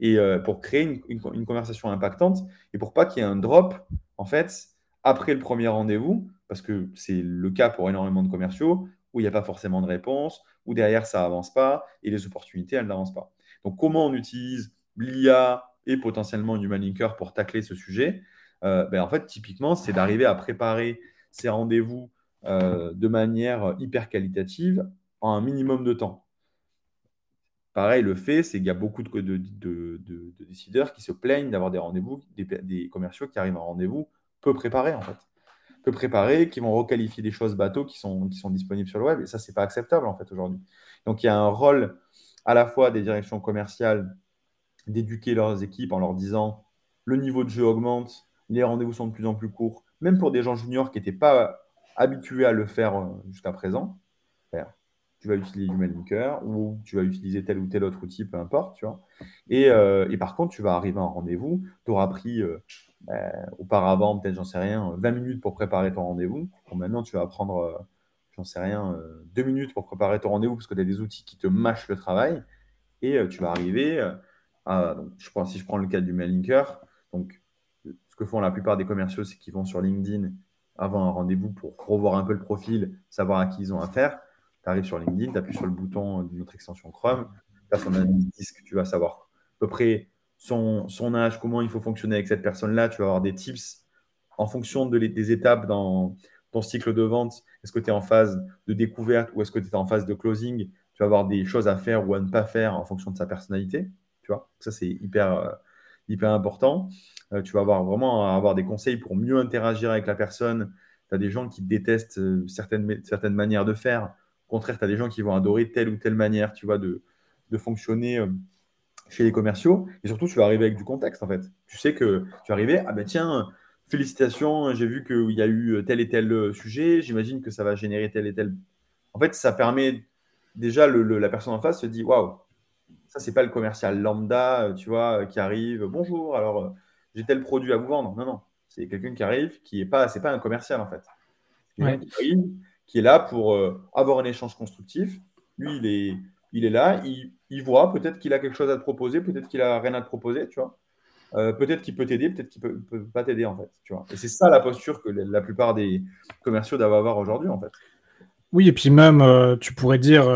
et euh, pour créer une, conversation impactante et pour pas qu'il y ait un drop en fait après le premier rendez-vous parce que c'est le cas pour énormément de commerciaux où il n'y a pas forcément de réponse où derrière ça avance pas et les opportunités elles n'avancent pas. Donc comment on utilise l'IA et potentiellement une human linker pour tacler ce sujet? Euh, ben, en fait typiquement c'est d'arriver à préparer ces rendez-vous euh, de manière hyper qualitative en un minimum de temps. Pareil, le fait, c'est qu'il y a beaucoup de, décideurs qui se plaignent d'avoir des rendez-vous, des, commerciaux qui arrivent à rendez-vous peu préparés, en fait. Peu préparés, qui vont requalifier des choses bateaux qui sont, qui sont disponibles sur le web. Et ça, c'est pas acceptable, en fait, aujourd'hui. Donc, il y a un rôle à la fois des directions commerciales d'éduquer leurs équipes en leur disant le niveau de jeu augmente, les rendez-vous sont de plus en plus courts, même pour des gens juniors qui n'étaient pas habitués à le faire euh, jusqu'à présent tu vas utiliser du Linker ou tu vas utiliser tel ou tel autre outil, peu importe, tu vois. Et, euh, et par contre, tu vas arriver à un rendez-vous, tu auras pris euh, ben, auparavant, peut-être, j'en sais rien, 20 minutes pour préparer ton rendez-vous. Maintenant, tu vas prendre, euh, j'en sais rien, 2 minutes pour préparer ton rendez-vous parce que tu as des outils qui te mâchent le travail. Et tu vas arriver à, je pense, si je prends le cas du Linker, donc ce que font la plupart des commerciaux, c'est qu'ils vont sur LinkedIn avant un rendez-vous pour revoir un peu le profil, savoir à qui ils ont affaire tu arrives sur LinkedIn, tu appuies sur le bouton de notre extension Chrome, tu as son disque, tu vas savoir à peu près son, son, âge, comment il faut fonctionner avec cette personne-là. Tu vas avoir des tips en fonction de des étapes dans ton cycle de vente. Est-ce que tu es en phase de découverte ou est-ce que tu es en phase de closing Tu vas avoir des choses à faire ou à ne pas faire en fonction de sa personnalité. Tu vois ça, c'est hyper, euh, hyper important. Euh, tu vas avoir vraiment avoir des conseils pour mieux interagir avec la personne. Tu as des gens qui détestent euh, certaines, certaines manières de faire. Au contraire, tu as des gens qui vont adorer telle ou telle manière, tu vois, de, fonctionner euh, chez les commerciaux. Et surtout, tu vas arriver avec du contexte, en fait. Tu sais que tu vas arriver, ah ben tiens, félicitations, j'ai vu qu'il y a eu tel et tel euh, sujet, j'imagine que ça va générer tel et tel. En fait, ça permet déjà, la personne en face se dit, waouh, ça, c'est pas le commercial lambda, euh, tu vois, qui arrive, bonjour, alors j'ai tel produit à vous vendre. Non, non, c'est quelqu'un qui arrive, qui est pas, c'est pas un commercial, en fait. Ouais qui est là pour euh, avoir un échange constructif. Lui, il est, il est là, il, voit, peut-être qu'il a quelque chose à te proposer, peut-être qu'il a rien à te proposer, tu vois. Euh, peut-être qu'il peut t'aider, peut-être qu'il peut, peut pas t'aider, en fait, tu vois. Et c'est ça la posture que la plupart des commerciaux doivent avoir aujourd'hui, en fait. Oui, et puis même, euh, tu pourrais dire,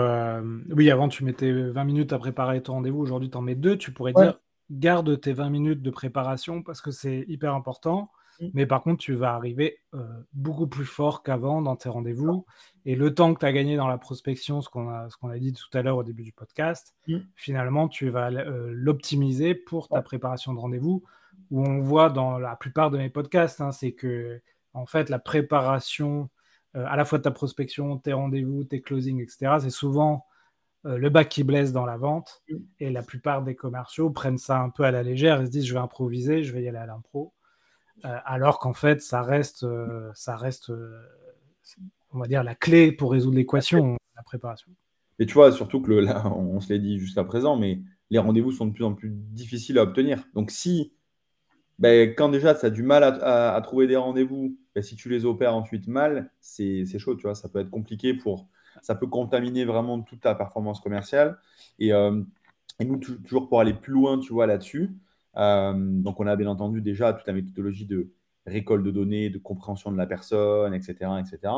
oui, avant tu mettais 20 minutes à préparer ton rendez-vous, aujourd'hui tu en mets deux, tu pourrais dire, garde tes 20 minutes de préparation parce que c'est hyper important. Mmh. Mais par contre, tu vas arriver euh, beaucoup plus fort qu'avant dans tes rendez-vous. Et le temps que tu as gagné dans la prospection, ce qu'on a, a dit tout à l'heure au début du podcast, mmh. finalement, tu vas euh, l'optimiser pour ta préparation de rendez-vous. Où on voit dans la plupart de mes podcasts, hein, c'est que en fait, la préparation à la fois ta prospection, tes rendez-vous, tes closings, etc. C'est souvent le bac qui blesse dans la vente. Mm. Et la plupart des commerciaux prennent ça un peu à la légère et se disent je vais improviser, je vais y aller à l'impro. Alors qu'en fait, ça reste, ça reste on va dire, la clé pour résoudre l'équation, la préparation. Et tu vois, surtout que là, on se l'est dit jusqu'à présent, mais les rendez-vous sont de plus en plus difficiles à obtenir. Donc si, ben, quand déjà tu as du mal à, trouver des rendez-vous, ben, si tu les opères ensuite mal, c'est chaud, tu vois, ça peut être compliqué pour, ça peut contaminer vraiment toute ta performance commerciale. Et, euh, nous, toujours pour aller plus loin, tu vois, là-dessus, euh, donc on a bien entendu déjà toute la méthodologie de récolte de données, de compréhension de la personne, etc., etc.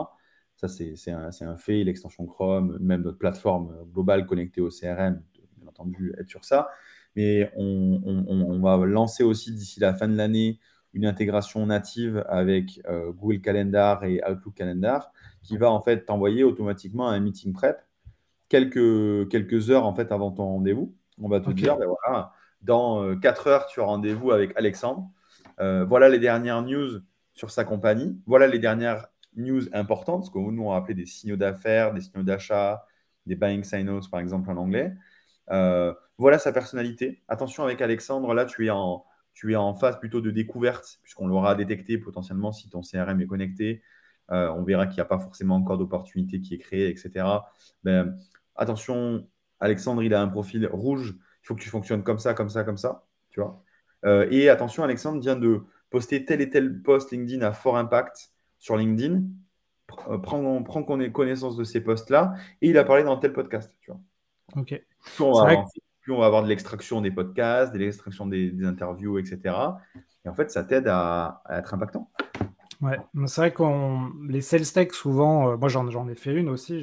Ça, c'est un, fait. L'extension Chrome, même notre plateforme globale connectée au CRM, bien entendu, être sur ça. Mais on, va lancer aussi d'ici la fin de l'année une intégration native avec euh, Google Calendar et Outlook Calendar qui va en fait t'envoyer automatiquement un meeting prep quelques, quelques heures en fait avant ton rendez-vous. On va te dire, ben voilà, dans 4 euh, heures, tu as rendez-vous avec Alexandre. Euh, voilà les dernières news sur sa compagnie. Voilà les dernières news importantes, ce que nous on appelé des signaux d'affaires, des signaux d'achat, des buying signals par exemple en anglais. Euh, voilà sa personnalité. Attention avec Alexandre, là tu es en, tu phase plutôt de découverte, puisqu'on l'aura détecté potentiellement si ton CRM est connecté. On verra qu'il n'y a pas forcément encore d'opportunité qui est créée, etc. Ben, attention, Alexandre, il a un profil rouge. Il faut que tu fonctionnes comme ça, comme ça, comme ça. Tu vois euh, et attention, Alexandre vient de poster tel et tel post LinkedIn à fort impact sur LinkedIn. Euh, prends, prends connaissance de ces posts-là. Et il a parlé dans tel podcast. Tu vois. Ok. Plus on, va avoir, plus on va avoir de l'extraction des podcasts, de l'extraction des, interviews, etc. Et en fait, ça t'aide à, être impactant. Ouais, c'est vrai qu'on les sales tech souvent, euh, moi j'en ai fait une aussi,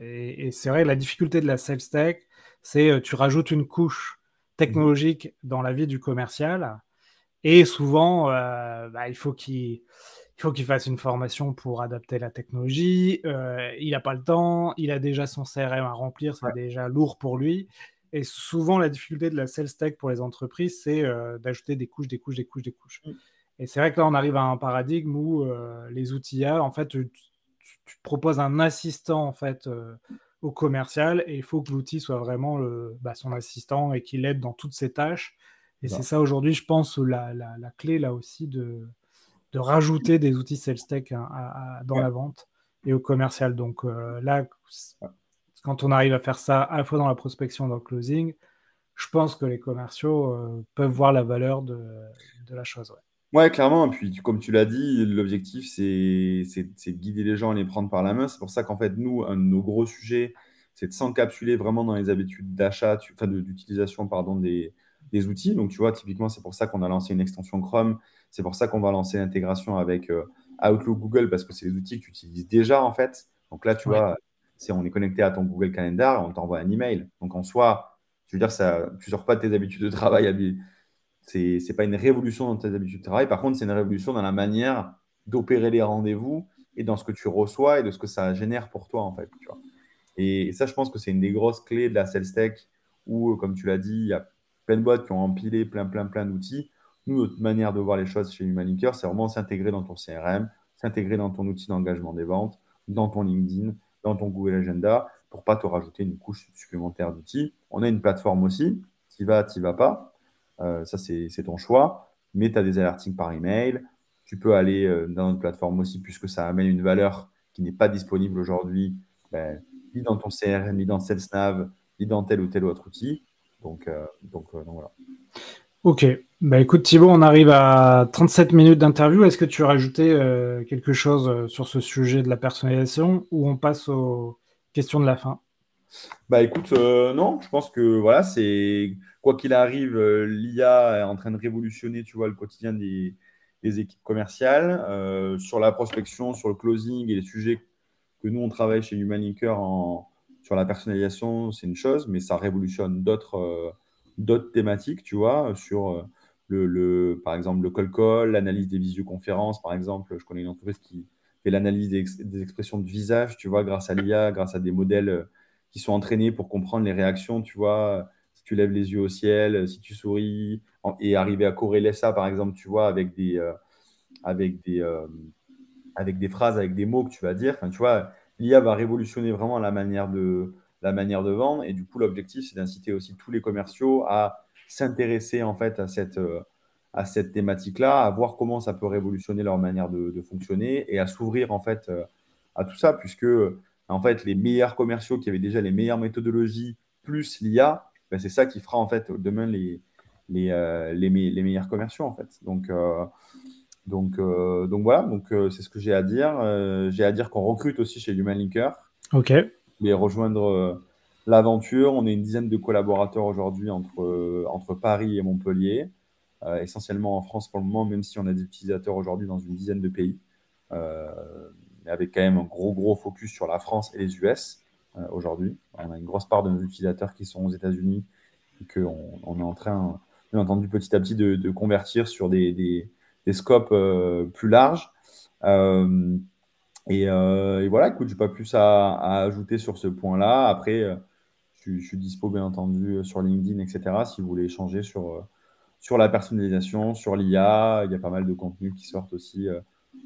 et, et c'est vrai la difficulté de la sales tech, c'est tu rajoutes une couche technologique dans la vie du commercial. Et souvent, euh, bah, il faut qu'il faut qu'il fasse une formation pour adapter la technologie. Euh, il n'a pas le temps, il a déjà son CRM à remplir, c'est déjà lourd pour lui. Et souvent, la difficulté de la sales tech pour les entreprises, c'est euh, d'ajouter des couches, des couches, des couches, des couches. Mm. Et c'est vrai que là, on arrive à un paradigme où les outils A, en fait, tu, tu, proposes un assistant en fait au commercial et il faut que l'outil soit vraiment le, bah, son assistant et qu'il aide dans toutes ses tâches. Et c'est ça aujourd'hui, je pense, la, la, la, clé là aussi de, de rajouter des outils sales tech hein, dans la vente et au commercial. Donc euh, là, quand on arrive à faire ça à la fois dans la prospection et dans le closing, je pense que les commerciaux euh, peuvent voir la valeur de, de la chose. Ouais. Clairement. Et puis, comme tu l'as dit, l'objectif, c'est de guider les gens et les prendre par la main. C'est pour ça qu'en fait, nous, un de nos gros sujets, c'est de s'encapsuler vraiment dans les habitudes d'achat, enfin d'utilisation pardon, des, des, outils. Donc, tu vois, typiquement, c'est pour ça qu'on a lancé une extension Chrome. C'est pour ça qu'on va lancer l'intégration avec euh, Outlook Google parce que c'est des outils que tu utilises déjà, en fait. Donc là, tu vois, c'est on est connecté à ton Google Calendar et on t'envoie un email. Donc, en soi, je veux dire, ça, tu ne sors pas de tes habitudes de travail c'est n'est pas une révolution dans tes habitudes de travail. Par contre, c'est une révolution dans la manière d'opérer les rendez-vous et dans ce que tu reçois et de ce que ça génère pour toi, en fait. Et, ça, je pense que c'est une des grosses clés de la sales tech où, comme tu l'as dit, il y a plein de boîtes qui ont empilé plein, plein, plein d'outils. Nous, notre manière de voir les choses chez Humalinker, c'est vraiment s'intégrer dans ton CRM, s'intégrer dans ton outil d'engagement des ventes, dans ton LinkedIn, dans ton Google Agenda, pour pas te rajouter une couche supplémentaire d'outils. On a une plateforme aussi, tu vas, tu vas pas. Euh, ça, c'est ton choix. Mais tu as des alertings par email. Tu peux aller euh, dans notre plateforme aussi, puisque ça amène une valeur qui n'est pas disponible aujourd'hui, ben, ni dans ton CRM, ni dans SalesNav, ni dans tel ou tel autre outil. Donc, euh, donc, voilà. Ok. Bah, écoute, Thibaut, on arrive à 37 minutes d'interview. Est-ce que tu as rajouté quelque chose sur ce sujet de la personnalisation ou on passe aux questions de la fin? Bah écoute, non, je pense que voilà, c'est quoi qu'il arrive, euh, l'IA est en train de révolutionner, tu vois, le quotidien des, équipes commerciales. Euh, sur la prospection, sur le closing et les sujets que nous, on travaille chez Humalinker en, sur la personnalisation, c'est une chose, mais ça révolutionne d'autres euh, thématiques, tu vois, sur le, par exemple, le call call, l'analyse des visioconférences, par exemple. Je connais une entreprise qui fait l'analyse des, des, expressions de visage, tu vois, grâce à l'IA, grâce à des modèles qui sont entraînés pour comprendre les réactions, tu vois, tu lèves les yeux au ciel, si tu souris, et arriver à corréler ça, par exemple, tu vois, avec des, euh, avec des, euh, avec des phrases, avec des mots que tu vas dire. Tu vois, l'IA va révolutionner vraiment la manière de, la manière de vendre. Et du coup, l'objectif, c'est d'inciter aussi tous les commerciaux à s'intéresser en fait à cette, euh, à cette thématique-là, à voir comment ça peut révolutionner leur manière de, fonctionner et à s'ouvrir en fait à tout ça, puisque en fait les meilleurs commerciaux qui avaient déjà les meilleures méthodologies plus l'IA, ben, c'est ça qui fera en fait demain les, les, euh, les, les, meilleurs commerciaux en fait. Donc donc, donc voilà, donc c'est ce que j'ai à dire. j'ai à dire qu'on recrute aussi chez Human Linker. Ok voulez rejoindre euh, l'aventure. On est une dizaine de collaborateurs aujourd'hui entre, euh, entre Paris et Montpellier, euh, essentiellement en France pour le moment, même si on a des utilisateurs aujourd'hui dans une dizaine de pays, avec quand même un gros, gros focus sur la France et les US aujourd'hui. On a une grosse part de nos utilisateurs qui sont aux États-Unis et qu'on on est en train, bien entendu, petit à petit de, convertir sur des, des, scopes plus larges. Euh, et, voilà, écoute, je n'ai pas plus à, ajouter sur ce point-là. Après, euh, je, suis dispo, bien entendu, euh, sur LinkedIn, etc. Si vous voulez échanger sur, sur la personnalisation, sur l'IA, il y a pas mal de contenus qui sortent aussi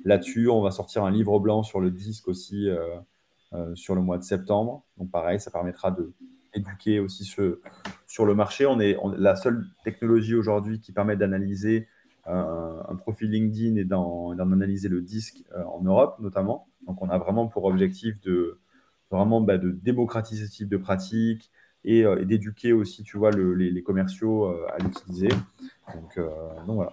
là-dessus. On va sortir un livre blanc sur le disque aussi sur le mois de septembre. Donc, pareil, ça permettra de éduquer aussi ce, sur le marché. On est la seule technologie aujourd'hui qui permet d'analyser un, profil LinkedIn et d'en analyser le disque en Europe, notamment. Donc, on a vraiment pour objectif de vraiment bah, de démocratiser ce type de pratique et, euh, d'éduquer aussi, tu vois, les, commerciaux euh, à l'utiliser. Donc, euh, voilà.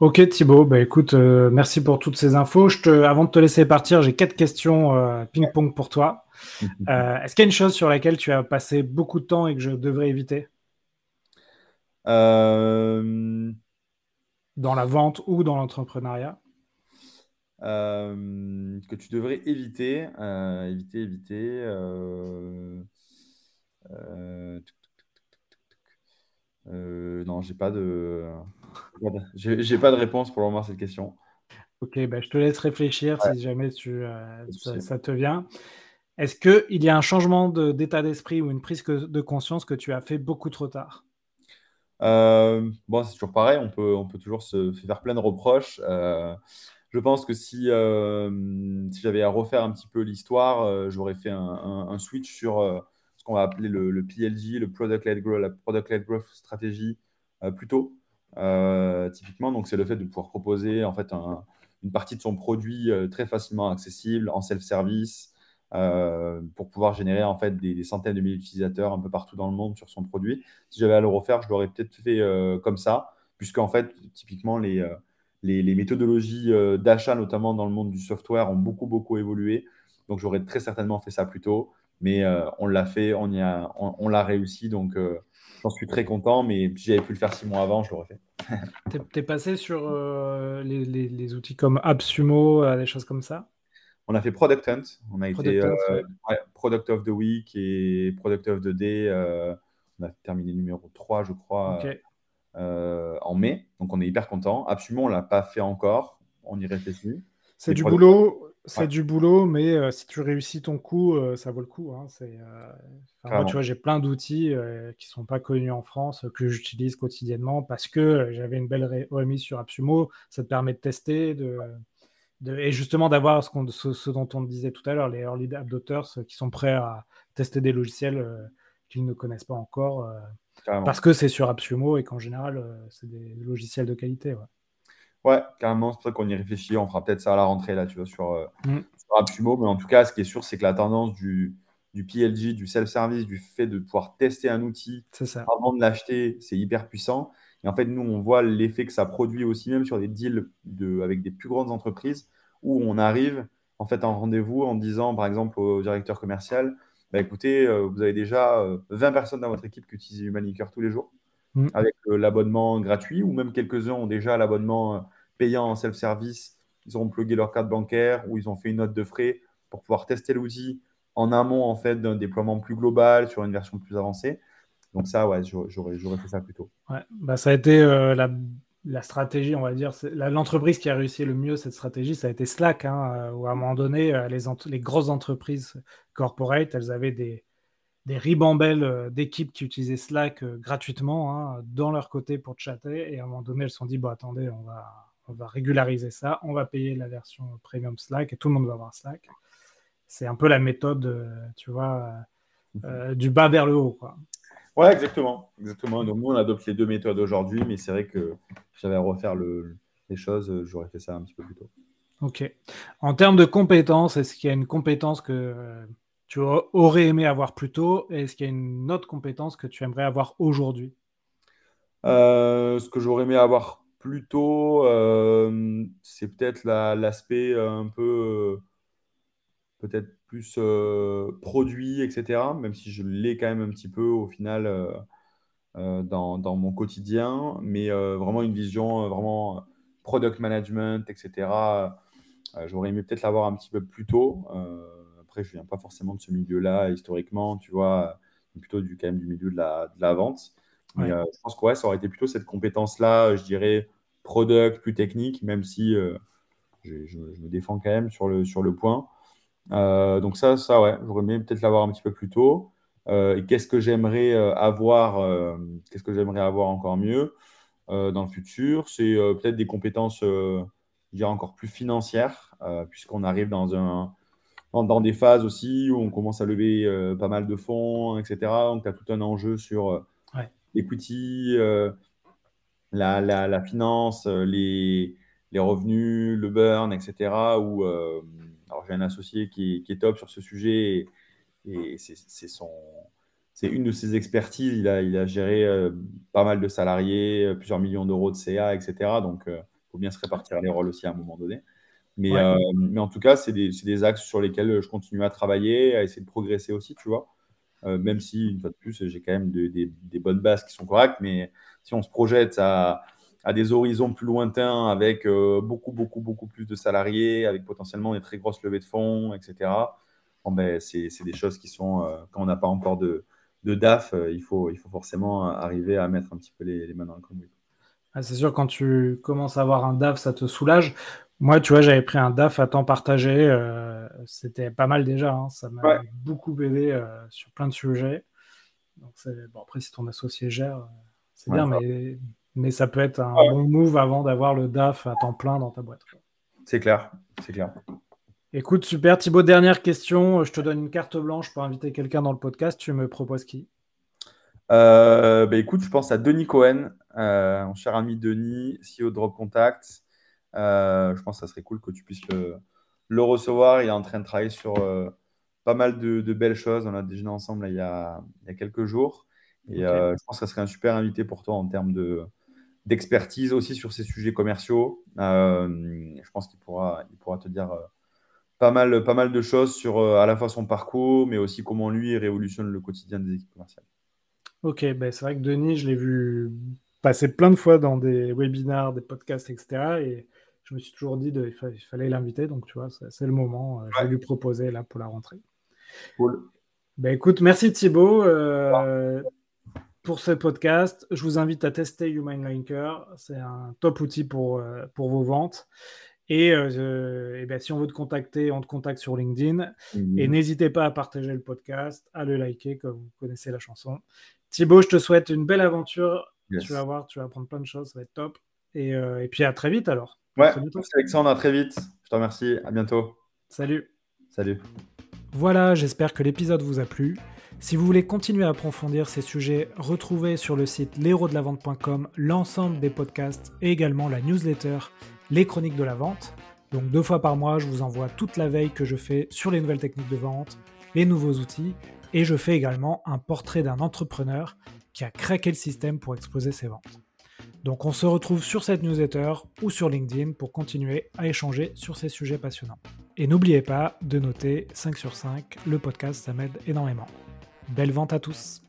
Ok Thibaut, bah écoute, merci pour toutes ces infos. Je te, avant de te laisser partir, j'ai quatre questions ping-pong pour toi. Est-ce qu'il y a une chose sur laquelle tu as passé beaucoup de temps et que je devrais éviter? Dans la vente ou dans l'entrepreneuriat? Euh, que tu devrais éviter, euh, éviter, éviter. Euh, non, j'ai pas de, j'ai pas de réponse pour le moment à cette question. Ok, bah, je te laisse réfléchir si jamais tu, ça, te vient. Est-ce qu'il y a un changement d'état d'esprit ou une prise de conscience que tu as fait beaucoup trop tard? Bon, c'est toujours pareil, on peut, on peut toujours se faire plein de reproches. Je pense que si, euh, si j'avais à refaire un petit peu l'histoire, euh, j'aurais fait un, switch sur euh, qu'on va appeler le, PLG, le Product-Led Growth, la Product-Led Growth Strategy, plus tôt. typiquement, donc c'est le fait de pouvoir proposer en fait une partie de son produit très facilement accessible en self-service pour pouvoir générer en fait des, centaines de milliers d'utilisateurs un peu partout dans le monde sur son produit. Si j'avais à le refaire, je l'aurais peut-être fait comme ça, puisque en fait, typiquement les méthodologies euh, d'achat, notamment dans le monde du software, ont beaucoup, beaucoup évolué. Donc, j'aurais très certainement fait ça plus tôt. Mais euh, on l'a fait, on, y a, on, l'a réussi. Donc, euh, j'en suis très content. Mais si j'avais pu le faire six mois avant, je l'aurais fait. Tu es passé sur les, outils comme AppSumo, des choses comme ça? On a fait Product Hunt. On a été Product of the Week et Product of the Day. on a terminé numéro 3, je crois. Euh, en mai. Donc on est hyper content. Absolument, on l'a pas fait encore. On y réfléchit. C'est du boulot, c'est du boulot, mais euh, si tu réussis ton coup, euh, ça vaut le coup. Hein. C'est, moi, tu vois, j'ai plein d'outils qui sont pas connus en France que j'utilise quotidiennement parce que j'avais une belle OMI sur Absumo. Ça te permet de tester, de, et justement d'avoir ce, ce, dont on disait tout à l'heure, les early adopters qui sont prêts à tester des logiciels qu'ils ne connaissent pas encore. Parce que c'est sur Absumo et qu'en général, euh, c'est des logiciels de qualité. Ouais, ouais carrément. C'est pour ça qu'on y réfléchit. On fera peut-être ça à la rentrée là, tu vois, sur, euh, mm. Absumo. Mais en tout cas, ce qui est sûr, c'est que la tendance du, du PLG, du self-service, du fait de pouvoir tester un outil avant de l'acheter, c'est hyper puissant. Et en fait, nous, on voit l'effet que ça produit aussi même sur des deals de, avec des plus grandes entreprises où on arrive en fait en rendez-vous en disant, par exemple, au directeur commercial, bah, écoutez, euh, vous avez déjà 20 euh, personnes dans votre équipe qui utilisent Humanicure tous les jours mm. avec euh, l'abonnement gratuit ou même quelques-uns ont déjà l'abonnement payant en self-service. Ils ont plugué leur carte bancaire ou ils ont fait une note de frais pour pouvoir tester l'outil en amont en fait d'un déploiement plus global sur une version plus avancée. Donc ça, ouais, j'aurais, fait ça plus tôt. Ouais, bah, ça a été la la stratégie, on va dire, l'entreprise qui a réussi le mieux cette stratégie, ça a été Slack, hein, euh, où à un moment donné, euh, les, grosses entreprises corporate, elles avaient des, des ribambelles euh, d'équipes qui utilisaient Slack gratuitement hein, dans leur côté pour chatter, et à un moment donné, elles se sont dit, bon, attendez, on va, on va régulariser ça, on va payer la version premium Slack et tout le monde va avoir Slack. C'est un peu la méthode, tu vois, mhm. du bas vers le haut. Quoi. Ouais, exactement. exactement. Donc, nous, on adopte les deux méthodes aujourd'hui, mais c'est vrai que j'avais à refaire les choses, j'aurais fait ça un petit peu plus tôt. Ok. En termes de compétences, est-ce qu'il y a une compétence que tu aurais aimé avoir plus tôt est-ce qu'il y a une autre compétence que tu aimerais avoir aujourd'hui? Euh, Ce que j'aurais aimé avoir plus tôt, euh, c'est peut-être l'aspect un peu, peut-être plus euh, produit, etc. Même si je l'ai quand même un petit peu au final dans, mon quotidien, mais vraiment une vision vraiment product management, etc. j'aurais aimé peut-être l'avoir un petit peu plus tôt. Après, je viens pas forcément de ce milieu-là historiquement, tu vois, plutôt du, quand même du milieu de la, de la vente. Mais euh, je pense que ouais, ça aurait été plutôt cette compétence-là, je dirais, product, plus technique, même si euh, je, je, me défends quand même sur le, sur le point. Euh, donc ça, ça ouais, j'aurais aimé peut-être l'avoir un petit peu plus tôt. et qu'est-ce que j'aimerais avoir, qu'est-ce que j'aimerais avoir encore mieux dans le futur? C'est peut-être des compétences, je dirais, encore plus financières, puisqu'on arrive dans un dans, des phases aussi où on commence à lever euh, pas mal de fonds, etc. Donc, tu as tout un enjeu sur euh, l'equity, euh, la, la, finance, les, les, revenus, le burn, etc. Où, alors, j'ai un associé qui est, top sur ce sujet et, c'est son. C'est une de ses expertises. Il a, il a géré pas mal de salariés, plusieurs millions d'euros de CA, etc. Donc, il faut bien se répartir les rôles aussi à un moment donné. Mais, euh, mais en tout cas, c'est des, des, axes sur lesquels je continue à travailler, à essayer de progresser aussi, tu vois. Euh, même si, une fois de plus, j'ai quand même des, des, bonnes bases qui sont correctes, mais si on se projette à, à des horizons plus lointains avec euh, beaucoup, beaucoup, beaucoup plus de salariés, avec potentiellement des très grosses levées de fonds, etc., bon, ben, c'est des choses qui sont, quand on n'a pas encore de, de DAF, il, faut, il faut forcément arriver à mettre un petit peu les, les mains dans le cambouis. Ah, c'est sûr, quand tu commences à avoir un DAF, ça te soulage. Moi, tu vois, j'avais pris un DAF à temps partagé. Euh, c'était pas mal déjà. Hein. ça m'a beaucoup aidé euh, sur plein de sujets. Donc bon, après, si ton associé gère, euh, c'est bien, mais, mais ça peut être un bon move avant d'avoir le DAF à temps plein dans ta boîte. C'est clair, c'est clair. Écoute, super. Thibaut, dernière question. Je te donne une carte blanche pour inviter quelqu'un dans le podcast. Tu me proposes qui? Bah, Écoute, je pense à Denis Cohen, mon cher ami Denis, CEO de Drop Contact. Euh, je pense que ça serait cool que tu puisses le, recevoir. Il est en train de travailler sur euh, pas mal de, belles choses. On a déjeuné ensemble il, y a, quelques jours. Et euh, je pense que ça serait un super invité pour toi en termes de, d'expertise aussi sur ces sujets commerciaux. je pense qu'il pourra, il pourra te dire pas, mal, pas mal de choses sur à la fois son parcours, mais aussi comment lui révolutionne le quotidien des équipes commerciales. Ok, ben c'est vrai que Denis, je l'ai vu passer plein de fois dans des webinars, des podcasts, etc. Et je me suis toujours dit qu'il fallait l'inviter, donc tu vois, c'est le moment. Euh, je vais lui proposer là pour la rentrée. Cool. Ben, écoute, merci Thibaut euh, pour ce podcast. Je vous invite à tester Human Linker. C'est un top outil pour, euh, pour vos ventes. Et, ben, si on veut te contacter, on te contacte sur LinkedIn. Mhm. Et n'hésitez pas à partager le podcast, à le liker comme vous connaissez la chanson. Thibaut, je te souhaite une belle aventure. Tu vas voir, tu vas apprendre plein de choses, ça va être top. Et, et puis à très vite alors. Ouais, c'est Alexandre, à très vite. Je te remercie, à bientôt. Salut. Salut. Voilà, j'espère que l'épisode vous a plu. Si vous voulez continuer à approfondir ces sujets, retrouvez sur le site l'héros-de-la-vente.com l'ensemble des podcasts et également la newsletter Les Chroniques de la Vente. Donc deux fois par mois, je vous envoie toute la veille que je fais sur les nouvelles techniques de vente, les nouveaux outils, et je fais également un portrait d'un entrepreneur qui a craqué le système pour exploser ses ventes. Donc on se retrouve sur cette newsletter ou sur LinkedIn pour continuer à échanger sur ces sujets passionnants. Et n'oubliez pas de noter 5 sur 5, le podcast ça m'aide énormément. Belle vente à tous